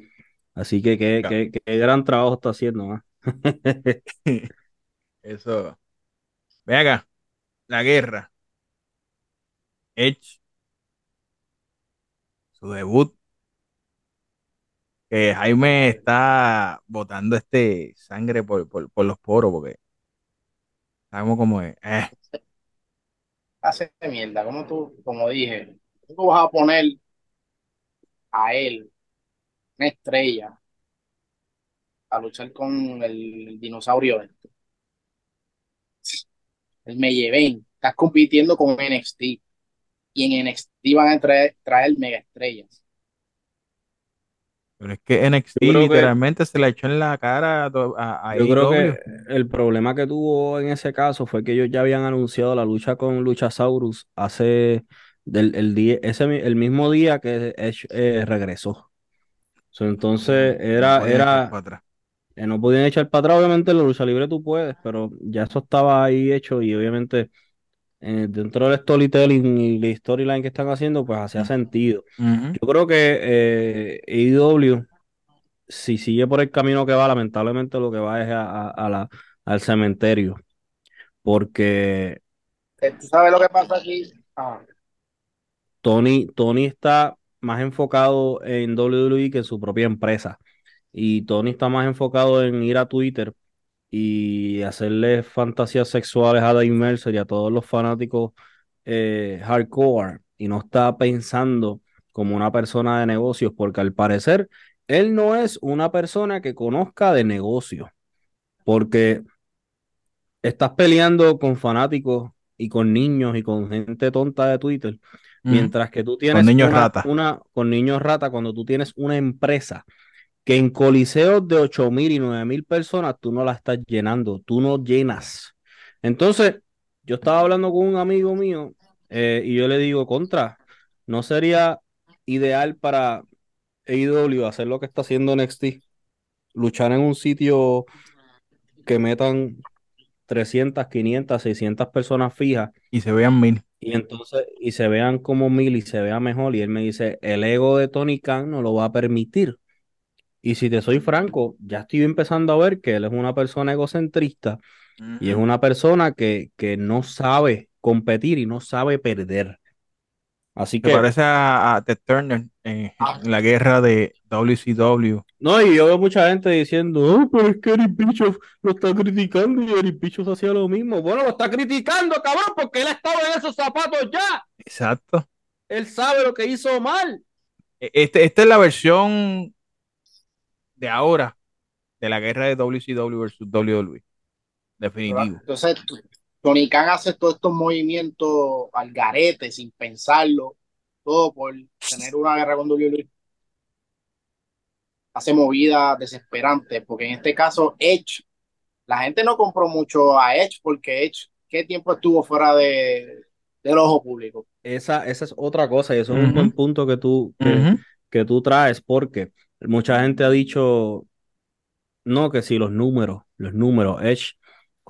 Así que qué, qué, qué gran trabajo está haciendo. ¿ah? Eso. Ve acá, la guerra. Edge. Su debut que Jaime está botando este sangre por, los poros, porque sabemos cómo es. Eh. Hace mierda, como tú, como dije, tú vas a poner a él, una estrella, a luchar con el, dinosaurio este. El Melleven, estás compitiendo con NXT y en NXT van a traer, traer mega estrellas. Pero es que NXT literalmente se le echó en la cara a, Yo creo que el problema que tuvo en ese caso fue que ellos ya habían anunciado la lucha con Luchasaurus hace del, el, día, ese, el mismo día que Edge eh, regresó. entonces era, no era eh, no podían echar para atrás, obviamente la lucha libre tú puedes, pero ya eso estaba ahí hecho y obviamente eh, dentro del storytelling y la storyline que están haciendo, pues hacía sentido. Yo creo que eh, AEW, si sigue por el camino que va, lamentablemente lo que va es a, la, al cementerio. Porque. Eh, ¿Tú sabes lo que pasa aquí? Ah. Tony, Tony está más enfocado en WWE que en su propia empresa. Y Tony está más enfocado en ir a Twitter y hacerle fantasías sexuales a Dave Mercer y a todos los fanáticos eh, hardcore y no está pensando como una persona de negocios porque al parecer él no es una persona que conozca de negocios porque estás peleando con fanáticos y con niños y con gente tonta de Twitter mientras que tú tienes con niños rata. una con niños rata cuando tú tienes una empresa que en coliseos de 8 mil y 9 mil personas tú no la estás llenando, tú no llenas. Entonces, yo estaba hablando con un amigo mío eh, y yo le digo, contra, ¿no sería ideal para AEW hacer lo que está haciendo NXT? Luchar en un sitio que metan 300, 500, 600 personas fijas. Y se vean mil. Y entonces, y se vean como mil y se vea mejor. Y él me dice, el ego de Tony Khan no lo va a permitir. Y si te soy franco, ya estoy empezando a ver que él es una persona egocentrista y es una persona que, que, no sabe competir y no sabe perder. Así que. parece a, a Ted Turner en, la guerra de WCW. No, y yo veo mucha gente diciendo, oh, pero es que Eric Bischoff lo está criticando y Eric Bischoff hacía lo mismo. Bueno, lo está criticando, cabrón, porque él estaba en esos zapatos ya. Exacto. Él sabe lo que hizo mal. E, este, esta es la versión de ahora de la guerra de WCW versus WWE. Definitivo. Entonces, Tony Khan hace todos estos movimientos al garete sin pensarlo todo por tener una guerra con WWE. Hace movidas desesperantes, porque en este caso Edge, la gente no compró mucho a Edge porque Edge, ¿qué tiempo estuvo fuera de, del ojo público? Esa, esa es otra cosa y eso es un buen punto que tú, que, que tú traes, porque mucha gente ha dicho, no, que si los números, los números, Edge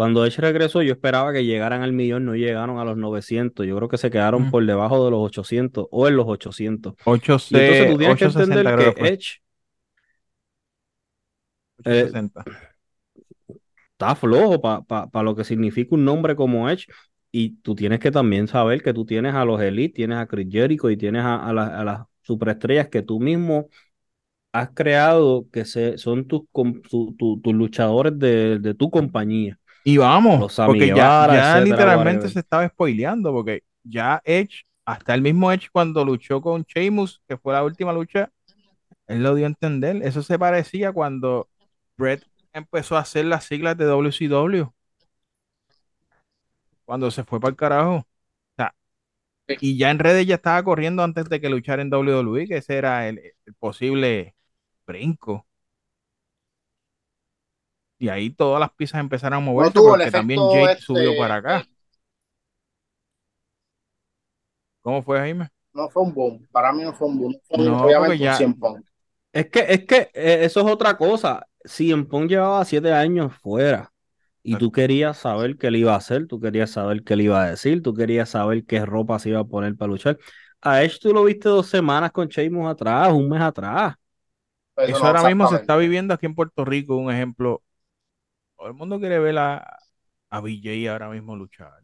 cuando Edge regresó, yo esperaba que llegaran al millón, no llegaron a los 900. Yo creo que se quedaron por debajo de los 800 o en los 800. 860, entonces tú tienes que entender que Edge 860. Eh, está flojo para lo que significa un nombre como Edge. Y tú tienes que también saber que tú tienes a los Elite, tienes a Chris Jericho y tienes a, a las superestrellas que tú mismo has creado, que se, son tus, tus luchadores de, de tu compañía. Y vamos, porque ya, literalmente se estaba spoileando, porque ya Edge, hasta el mismo Edge cuando luchó con Sheamus, que fue la última lucha, él lo dio a entender. Eso se parecía cuando Brett empezó a hacer las siglas de WCW. Cuando se fue para el carajo. y ya en redes ya estaba corriendo antes de que luchara en WWE, que ese era el posible brinco. Y ahí todas las piezas empezaron a moverse porque también Jake este subió para acá. ¿Cómo fue, Jaime? No fue un boom. Para mí no fue un boom. obviamente un Es que, es que eh, eso es otra cosa. Cien Pong llevaba siete años fuera y tú querías saber qué le iba a hacer, tú querías saber qué le iba a decir, tú querías saber qué ropa se iba a poner para luchar. A Edge tú lo viste dos semanas con Sheamus atrás, un mes atrás. Eso ahora mismo se está viviendo aquí en Puerto Rico, un ejemplo el mundo quiere ver a, a BJ ahora mismo luchar.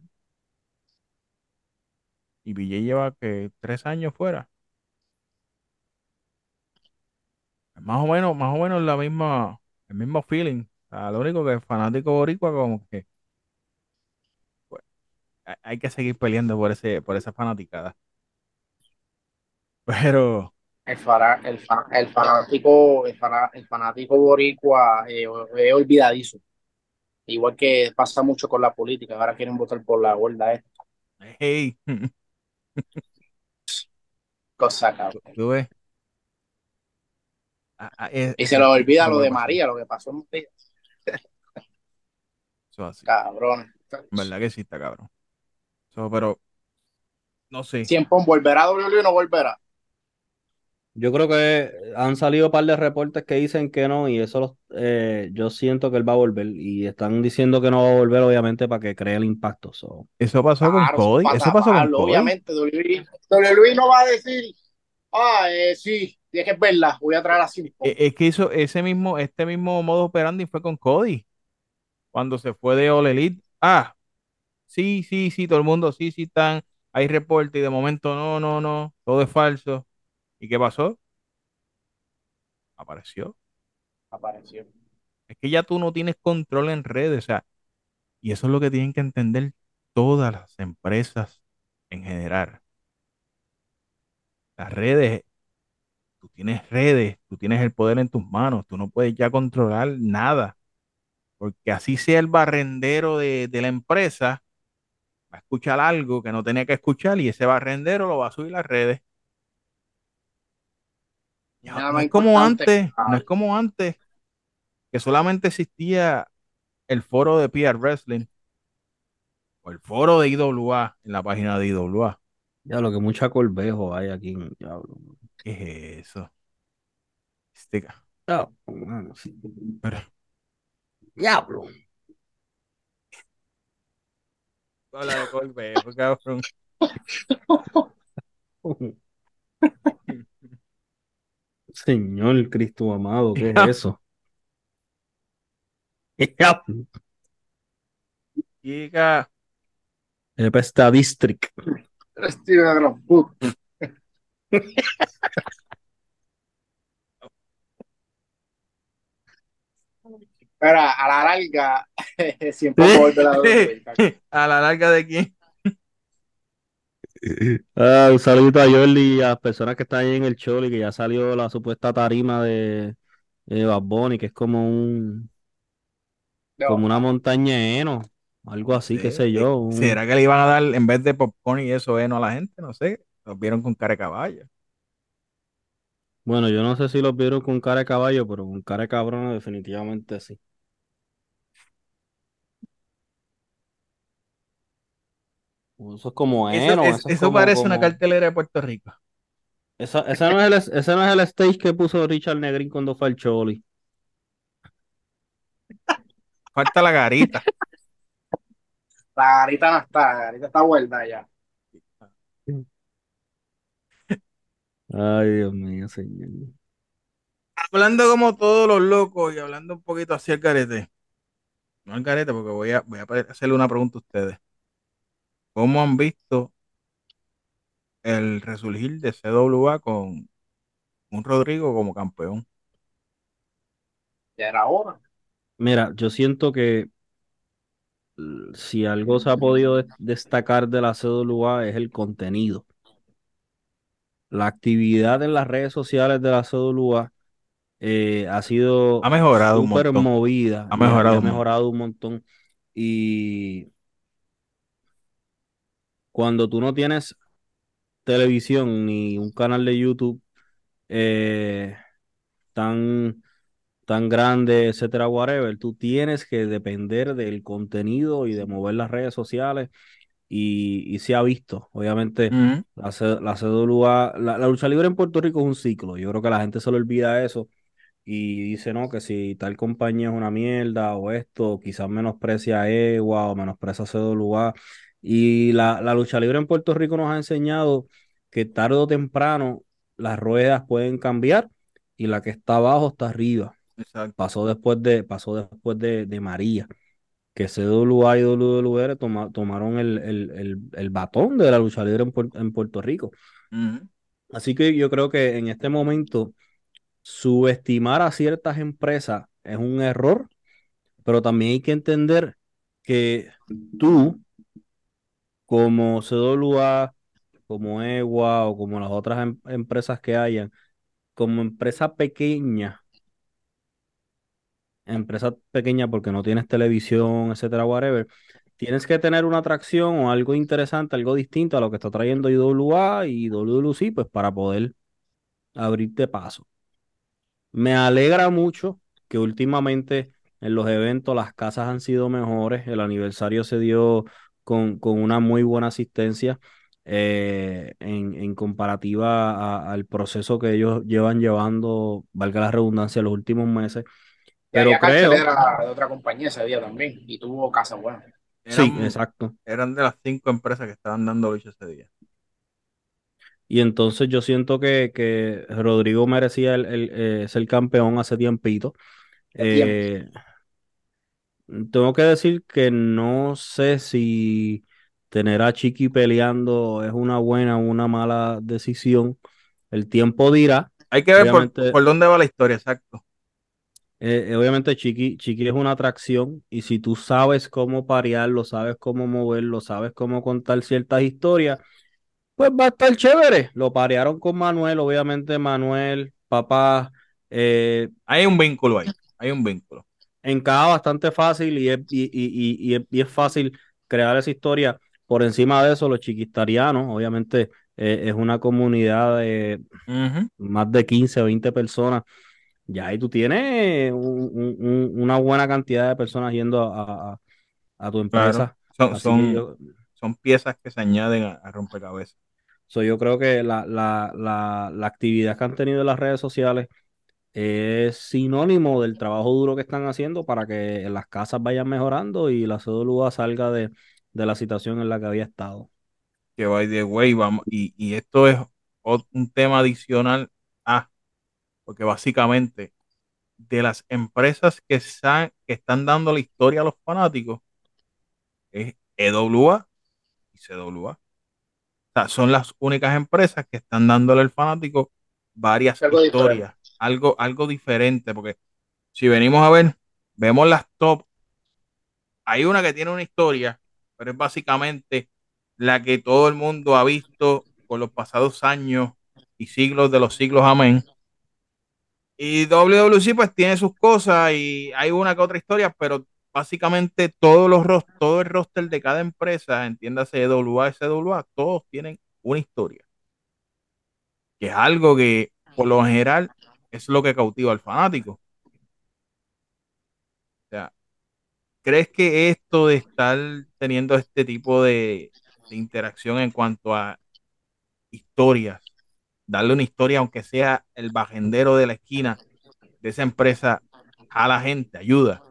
Y BJ lleva que tres años fuera. Más o menos, más o menos la misma, el mismo feeling. lo único que el fanático boricua como que pues, hay que seguir peleando por ese, por esa fanaticada. Pero el, el, el fanático, el, fanático boricua eh, es olvidadizo. Igual que pasa mucho con la política, ahora quieren votar por la gorda esta. Hey. Cosa cabrón. ¿Tú ves? Ah, ah, y se lo olvida lo de María, lo que pasó en días. Eso así. Cabrón. ¿Verdad que sí está cabrón? pero no sé. Siempre volverá a o no volverá. Yo creo que han salido un par de reportes que dicen que no, y eso eh, yo siento que él va a volver. Y están diciendo que no va a volver, obviamente, para que cree el impacto. Eso pasó con Cody. Eso, pasó con Cody. Obviamente, WWE, no va a decir, ah, eh, sí, tienes que verla, voy a traer así. E, es que hizo ese mismo, este mismo modo operandi fue con Cody. Cuando se fue de All Elite. Ah, sí, sí, sí, todo el mundo, sí, sí, están, hay reportes y de momento no, no, no, todo es falso ¿Y qué pasó? Apareció. Apareció. Es que ya tú no tienes control en redes, o sea, y eso es lo que tienen que entender todas las empresas en general. Las redes, tú tienes redes, tú tienes el poder en tus manos, tú no puedes ya controlar nada, porque así sea el barrendero de, de la empresa, va a escuchar algo que no tenía que escuchar y ese barrendero lo va a subir a las redes no es como antes, no es como antes, que solamente existía el foro de PR Wrestling o el foro de IWA en la página de IWA. Ya lo que mucha colvejo hay aquí en Diablo. ¿Qué es eso? Este... Pero... Diablo. Hola de colvejo, cabrón. Señor Cristo amado, ¿qué es eso? Giga. Pesta District. Pero a la larga, siempre a la larga de quién? Ah, un saludito a Jordi y a las personas que están ahí en el show y que ya salió la supuesta tarima de, de Bad Bunny, que es como un como una montaña de algo así, qué sé yo. ¿Será que le iban a dar en vez de popcorn y eso heno a la gente? No sé. Los vieron con cara de caballo. Bueno, yo no sé si los vieron con cara de caballo, pero con cara de cabrón definitivamente sí. Eso es como Eso, es- eso es eso como- parece una cartelera de Puerto Rico. Esa- ese, no es el, ese no es el stage que puso Richard Negrín cuando fue al Choli. Falta la garita. La garita no está, la garita está vuelta ya. Ay, Dios mío, señor. hablando como todos los locos y hablando un poquito así al garete. No al garete, porque voy a, voy a hacerle una pregunta a ustedes. ¿Cómo han visto el resurgir de CWA con un Rodrigo como campeón? Ya era hora. Mira, yo siento que l- si algo se ha podido de- destacar de la CWA es el contenido. La actividad en las redes sociales de la CWA eh, ha sido Ha mejorado un súper montón. movida. Ha mejorado ha un montón. mejorado un montón. Y cuando tú no tienes televisión ni un canal de YouTube eh, tan, tan grande, etcétera, whatever, tú tienes que depender del contenido y de mover las redes sociales. Y, y se ha visto, obviamente, la, la CWA, la, la lucha libre en Puerto Rico es un ciclo. Yo creo que la gente se le olvida eso y dice, no, que si tal compañía es una mierda o esto, quizás menosprecia a EWA o menosprecia a CWA. Y la, la lucha libre en Puerto Rico nos ha enseñado que tarde o temprano las ruedas pueden cambiar y la que está abajo está arriba. Exacto. Pasó después de, pasó después de, de María, que CWA y WWR toma- tomaron el, el, el, el batón de la lucha libre en, en Puerto Rico. Así que yo creo que en este momento subestimar a ciertas empresas es un error, pero también hay que entender que tú, como CWA, como EWA o como las otras em- empresas que hayan, como empresa pequeña, empresa pequeña porque no tienes televisión, etcétera, whatever, tienes que tener una atracción o algo interesante, algo distinto a lo que está trayendo IWA y WWC, pues para poder abrirte paso. Me alegra mucho que últimamente en los eventos las casas han sido mejores. El aniversario se dio con, con una muy buena asistencia eh, en, en comparativa a- al proceso que ellos llevan llevando, valga la redundancia, los últimos meses. Pero había creo, de otra compañía ese día también. Y tuvo casa buena. sí, exacto. eran de las cinco empresas que estaban dando lucha ese día. Y entonces yo siento que, que Rodrigo merecía el, el, eh, ser campeón hace tiempito. Eh, tengo que decir que no sé si tener a Chiqui peleando es una buena o una mala decisión. El tiempo dirá. Hay que ver por, dónde va la historia, exacto. Eh, eh, obviamente Chiqui, Chiqui es una atracción y si tú sabes cómo parearlo, sabes cómo moverlo, sabes cómo contar ciertas historias, pues va a estar chévere. Lo parearon con Manuel, obviamente Manuel, papá, eh, Hay un vínculo ahí. Hay un vínculo. Encaja bastante fácil y es, y, y- y- y es, fácil crear esa historia. Por encima de eso, los chiquistarianos, obviamente eh, es una comunidad de más de 15 o 20 personas. Ya ahí tú tienes un- un- un- una buena cantidad de personas yendo a, a- a tu empresa. Son, son, yo, son piezas que se añaden a, a rompecabezas. so, yo creo que la, la, la, la actividad que han tenido en las redes sociales es sinónimo del trabajo duro que están haciendo para que las casas vayan mejorando y la CWA salga de, de la situación en la que había estado. Que by the way, vamos, y, y esto es un tema adicional a, porque básicamente de las empresas que, sa- que están dando la historia a los fanáticos es EWA y CWA. O sea, son las únicas empresas que están dándole al fanático varias historias, algo, algo diferente, porque si venimos a ver, vemos las top, hay una que tiene una historia, pero es básicamente la que todo el mundo ha visto por los pasados años y siglos de los siglos, amén. Y WWC pues tiene sus cosas y hay una que otra historia, pero básicamente todos los todo el roster de cada empresa, entiéndase WA, SWA, todos tienen una historia. que es algo que por lo general es lo que cautiva al fanático. O sea, ¿crees que esto de estar teniendo este tipo de, de interacción en cuanto a historias, darle una historia, aunque sea el bajendero de la esquina de esa empresa, a la gente, ayuda?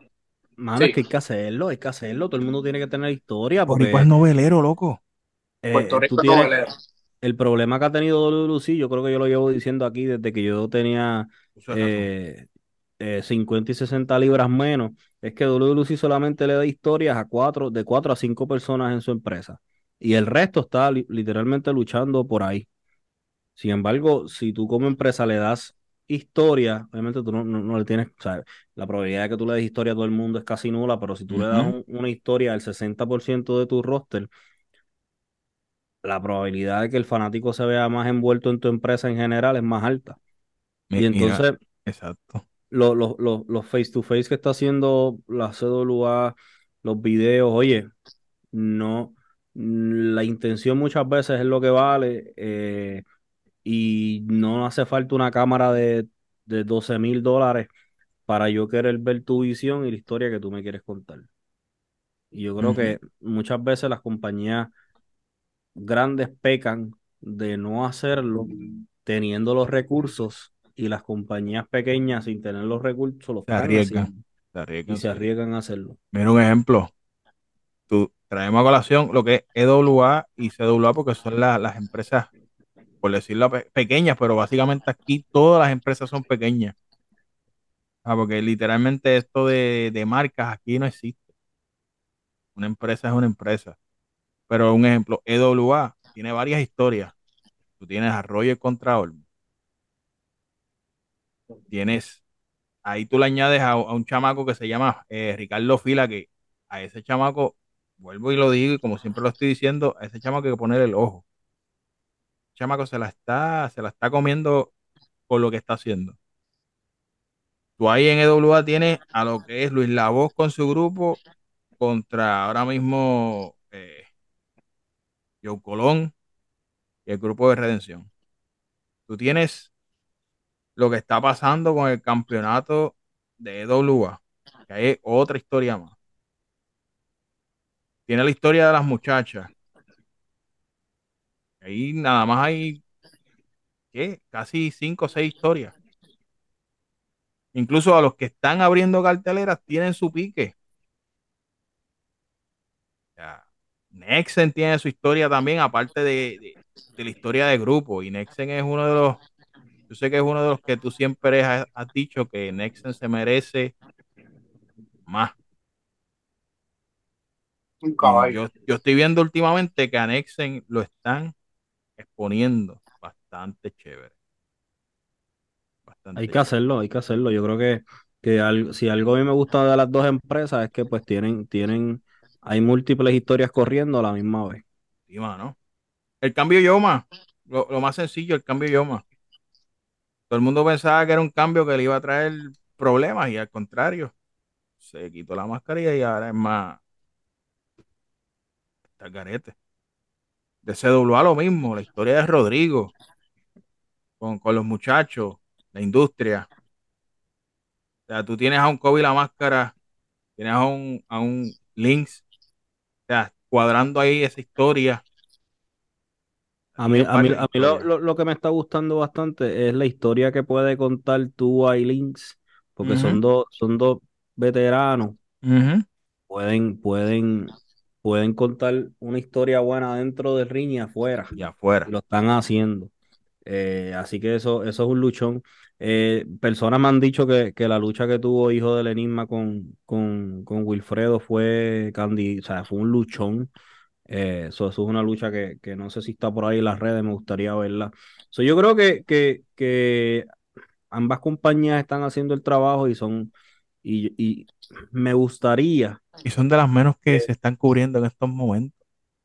Mano, es que hay que hacerlo, hay que hacerlo. Todo el mundo tiene que tener historia. Porque Porque es novelero, loco. eh, Puerto Rico tú es tienes- novelero. El problema que ha tenido WLC, yo creo que yo lo llevo diciendo aquí desde que yo tenía eh, eh, 50 y 60 libras menos, es que WLC solamente le da historias a cuatro, de cuatro a cinco personas en su empresa. Y el resto está li- literalmente luchando por ahí. Sin embargo, si tú como empresa le das historia, obviamente tú no, no- no le tienes, o sea, la probabilidad de que tú le des historia a todo el mundo es casi nula, pero si tú le das un- una historia al 60% de tu roster, la probabilidad de que el fanático se vea más envuelto en tu empresa en general es más alta. Y entonces, exacto. lo- lo- lo- los face to face que está haciendo la CWA, los videos, oye, no, la intención muchas veces es lo que vale eh, y no hace falta una cámara de, de 12 mil dólares para yo querer ver tu visión y la historia que tú me quieres contar. Y yo creo que muchas veces las compañías grandes pecan de no hacerlo teniendo los recursos y las compañías pequeñas sin tener los recursos lo Se arriesgan. haciendo Se arriesgan, y se arriesgan a hacerlo. Mira un ejemplo. Tú traemos a colación lo que es EWA y CWA porque son la- las empresas, por decirlo pe- pequeñas, pero básicamente aquí todas las empresas son pequeñas. Ah, porque literalmente esto de, de marcas aquí no existe. Una empresa es una empresa. Pero un ejemplo, EWA tiene varias historias. Tú tienes a Roger contra Olmo. Tienes, ahí tú le añades a, un chamaco que se llama eh, Ricardo Fila, que a ese chamaco, vuelvo y lo digo, y como siempre lo estoy diciendo, a ese chamaco hay que poner el ojo. El chamaco se la está, se la está comiendo por lo que está haciendo. Tú ahí en EWA tienes a lo que es Luis Lavoz con su grupo contra ahora mismo eh, Joe Colón y el grupo de Redención. Tú tienes lo que está pasando con el campeonato de EWA, que hay otra historia más. Tiene la historia de las muchachas. Ahí nada más hay, ¿qué? Casi cinco o seis historias. Incluso a los que están abriendo carteleras tienen su pique. O sea, Nexen tiene su historia también, aparte de, de- de la historia de grupo. Y Nexen es uno de los, yo sé que es uno de los que tú siempre has, has dicho que Nexen se merece más. Un Y caballo. yo, yo estoy viendo últimamente que a Nexen lo están exponiendo bastante chévere. Bastante Hay que chévere. hacerlo, hay que hacerlo. Yo creo que, que al- si algo a mí me gusta de las dos empresas es que pues tienen, tienen, hay múltiples historias corriendo a la misma vez. Sí, mano. El cambio Yoma, lo, lo más sencillo, el cambio Yoma. Todo el mundo pensaba que era un cambio que le iba a traer problemas y al contrario, se quitó la mascarilla y ahora es más está el garete. De CWA lo mismo, la historia de Rodrigo con, con los muchachos, la industria. O sea, tú tienes a un Kobe la máscara, tienes a un, a un Lynx, cuadrando ahí esa historia. A mí, a mí, a mí lo, lo- lo que me está gustando bastante es la historia que puede contar tú a Links, porque son dos, son dos veteranos, pueden, pueden, pueden contar una historia buena dentro del ring y afuera. Y afuera. y lo están haciendo. Eh, así que eso, eso es un luchón. Eh, personas me han dicho que, que la lucha que tuvo Hijo del Enigma con, con, con Wilfredo fue candi- o sea, fue un luchón. Eh, eso, eso es una lucha que, que no sé si está por ahí en las redes, me gustaría verla. So, yo creo que, que, que ambas compañías están haciendo el trabajo y son, y, y me gustaría Y son de las menos que Eh, se están cubriendo en estos momentos.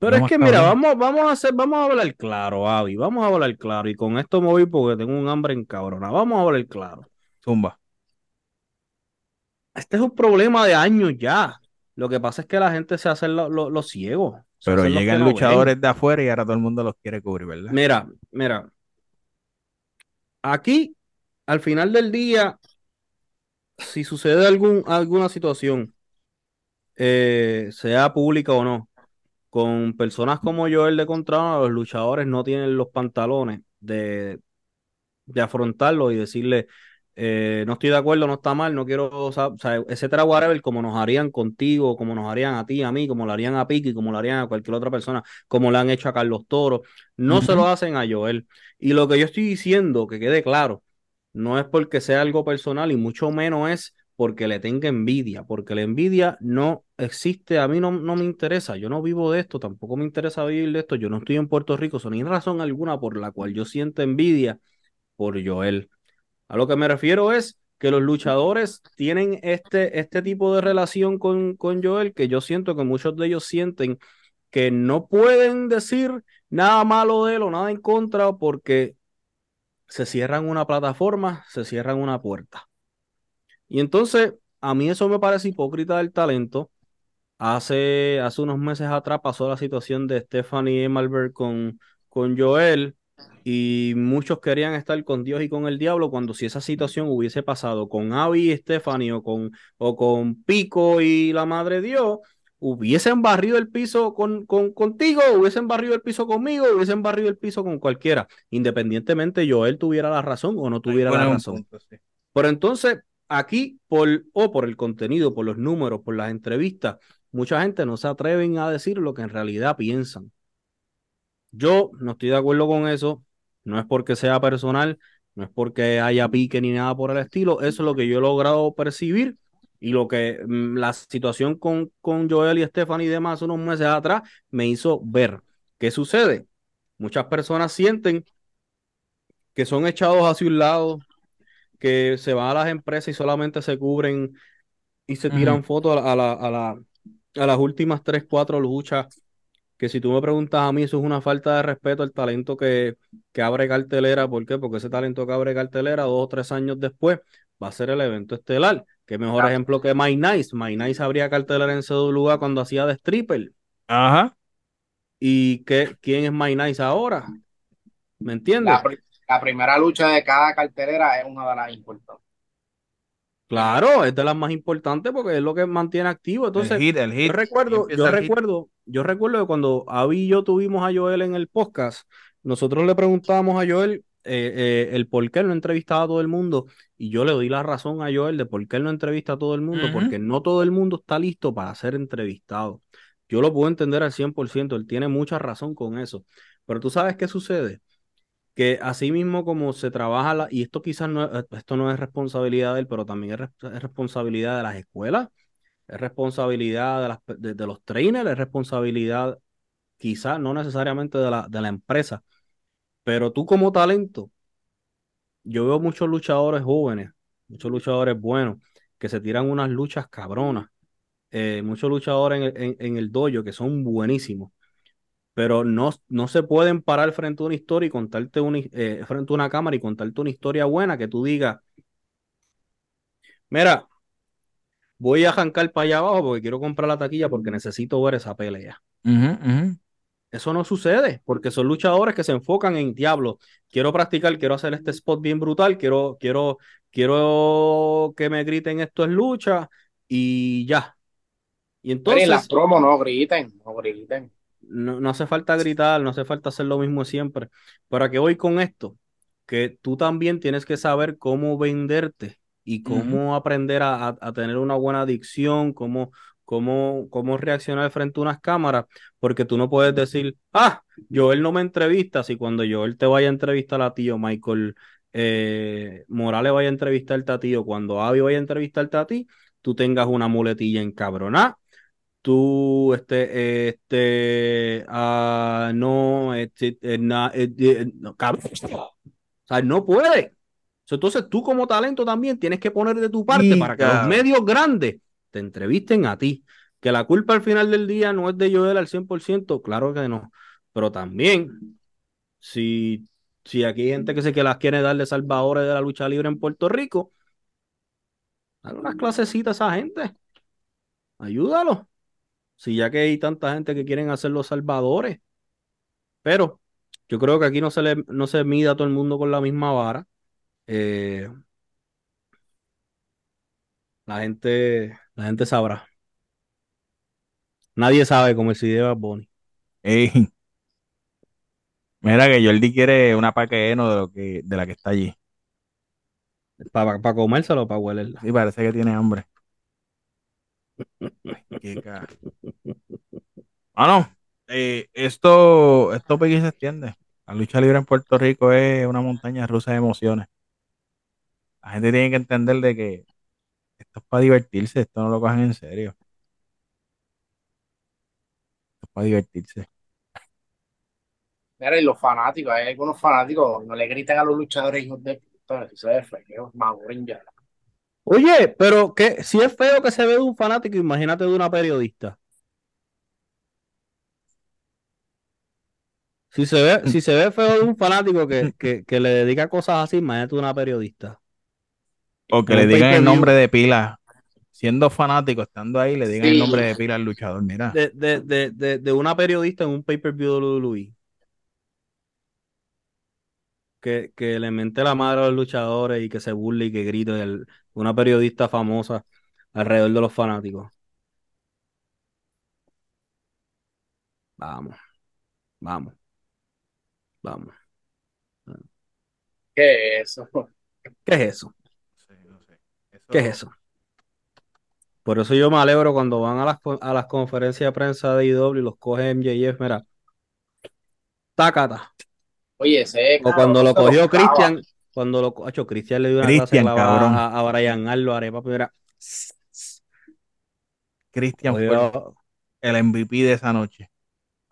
Pero Lo es que mira, vamos, vamos a hacer, vamos a hablar claro, Avi, vamos a hablar claro. Y con esto me voy porque tengo un hambre encabrona. Vamos a hablar claro. Zumba. Este es un problema de años ya. Lo que pasa es que la gente se hace lo- lo- los ciegos. Pero los llegan no ven. luchadores de afuera y ahora todo el mundo los quiere cubrir, ¿verdad? Mira, mira. aquí, al final del día, si sucede algún, alguna situación, eh, sea pública o no, con personas como Joel de Contrano, los luchadores no tienen los pantalones de, de afrontarlo y decirle, eh, no estoy de acuerdo, no está mal, no quiero, o sea, etcétera, whatever, como nos harían contigo, como nos harían a ti, a mí, como lo harían a Piki, como lo harían a cualquier otra persona, como le han hecho a Carlos Toro, no se lo hacen a Joel. Y lo que yo estoy diciendo, que quede claro, no es porque sea algo personal y mucho menos es porque le tenga envidia, porque la envidia no existe, a mí no, no me interesa, yo no vivo de esto, tampoco me interesa vivir de esto, yo no estoy en Puerto Rico, son ni razón alguna por la cual yo siento envidia por Joel. A lo que me refiero es que los luchadores tienen este, este tipo de relación con, con Joel que yo siento que muchos de ellos sienten que no pueden decir nada malo de él o nada en contra porque se cierran una plataforma, se cierran una puerta. Y entonces, a mí eso me parece hipócrita del talento. Hace, hace unos meses atrás pasó la situación de Stephanie Malberg con, con Joel y muchos querían estar con Dios y con el diablo cuando si esa situación hubiese pasado con Avi y Stephanie o con, o con Pico y la Madre Dios, hubiesen barrido el piso con, con, contigo, hubiesen barrido el piso conmigo, hubiesen barrido el piso con cualquiera, independientemente yo él tuviera la razón o no tuviera la razón. Pero entonces, aquí, por, o por el contenido, por los números, por las entrevistas, mucha gente no se atreven a decir lo que en realidad piensan. Yo no estoy de acuerdo con eso, no es porque sea personal, no es porque haya pique ni nada por el estilo, eso es lo que yo he logrado percibir y lo que mm, la situación con, con Joel y Stephanie y demás unos meses atrás me hizo ver. ¿Qué sucede? Muchas personas sienten que son echados hacia un lado, que se van a las empresas y solamente se cubren y se tiran fotos a, la, a, la, a las últimas tres, cuatro luchas que si tú me preguntas a mí, eso es una falta de respeto al talento que, que abre cartelera. ¿Por qué? Porque ese talento que abre cartelera dos o tres años después va a ser el evento estelar. Qué mejor ejemplo que My Nice. My Nice abría cartelera en CWA cuando hacía de stripper. Ajá. ¿Y qué, quién es My Nice ahora? ¿Me entiendes? La, primera lucha de cada cartelera es una de las importantes. Claro, es de las más importantes porque es lo que mantiene activo. Entonces, yo recuerdo, yo recuerdo, yo recuerdo que cuando Avi y yo tuvimos a Joel en el podcast, nosotros le preguntábamos a Joel eh, eh, el por qué él no entrevistaba a todo el mundo y yo le doy la razón a Joel de por qué él no entrevista a todo el mundo, porque no todo el mundo está listo para ser entrevistado. Yo lo puedo entender al 100%, él tiene mucha razón con eso, pero tú sabes qué sucede, que así mismo como se trabaja, la, y esto quizás no, eh, esto no es responsabilidad de él, pero también es, responsabilidad de las escuelas, es responsabilidad de, de, los trainers, es responsabilidad quizás no necesariamente de la, de la empresa, pero tú como talento, yo veo muchos luchadores jóvenes, muchos luchadores buenos, que se tiran unas luchas cabronas, eh, muchos luchadores en, en el dojo que son buenísimos pero no, no se pueden parar frente a una historia y contarte una, eh, frente a una cámara y contarte una historia buena que tú digas, mira, voy a arrancar para allá abajo porque quiero comprar la taquilla porque necesito ver esa pelea. Eso no sucede porque son luchadores que se enfocan en diablo. Quiero practicar, quiero hacer este spot bien brutal, quiero, quiero, quiero que me griten esto es lucha y ya. Y entonces. las promos no griten, no griten no, hace falta gritar, no hace falta hacer lo mismo siempre. ¿Para qué voy con esto? Que tú también tienes que saber cómo venderte y cómo aprender a, tener una buena adicción, cómo, cómo, cómo reaccionar frente a unas cámaras, porque tú no puedes decir, ah, Joel no me entrevista, si cuando Joel te vaya a entrevistar a ti o Michael eh, Morales vaya a entrevistarte a ti o cuando Avi vaya a entrevistarte a ti, tú tengas una muletilla encabronada tú, este, este, uh, no, este, eh, eh, eh, no, cabrón. O sea, no puede. Entonces tú como talento también tienes que poner de tu parte para que los medios grandes te entrevisten a ti. Que la culpa al final del día no es de Joel al 100%, claro que no. Pero también, si, si aquí hay gente que se que las quiere darle salvadores de la lucha libre en Puerto Rico, dale unas clasecitas a esa gente. Ayúdalo. Si ya que hay tanta gente que quieren hacer los salvadores. Pero yo creo que aquí no se le no se mida a todo el mundo con la misma vara. Eh, la gente, la gente sabrá. Nadie sabe el CD de Bunny. Ey. Mira que Jordi quiere una paqueno de lo que, de la que está allí. Para comérselo o para huelerla. Sí, parece que tiene hambre. Ay, qué Ah, no. Eh, esto, esto Peggy se extiende. La lucha libre en Puerto Rico es una montaña rusa de emociones. La gente tiene que entender de que esto es para divertirse, esto no lo cojan en serio. Esto es para divertirse. Mira, y los fanáticos, hay algunos fanáticos, no le gritan a los luchadores hijos de puta, eso es feo. Oye, pero que si es feo que se ve de un fanático, imagínate de una periodista. Si se ve, si se ve feo de un fanático que, que, que le dedica cosas así, imagínate una periodista. O que le digan el nombre de pila. Siendo fanático, estando ahí, le digan el nombre de pila al luchador. Mira. De, de, de, de, de una periodista en un pay-per-view de WWE. Que, que le mente la madre a los luchadores y que se burle y que grite. el- una periodista famosa alrededor de los fanáticos. Vamos, vamos, vamos. ¿Qué es eso? ¿Qué es eso? No sé. ¿Qué es eso? Por eso yo me alegro cuando van a las, a las conferencias de prensa de IW y los coge MJF, mira. Tácata. Oye, ese O cuando lo cogió. Cristian, cuando lo cogió Cristian le dio una cabrón. a, a Brian Álvarez, papi, mira. Cristian fue el MVP de esa noche.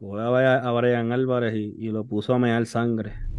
Cogió a, Brian Álvarez y, y lo puso a mear sangre.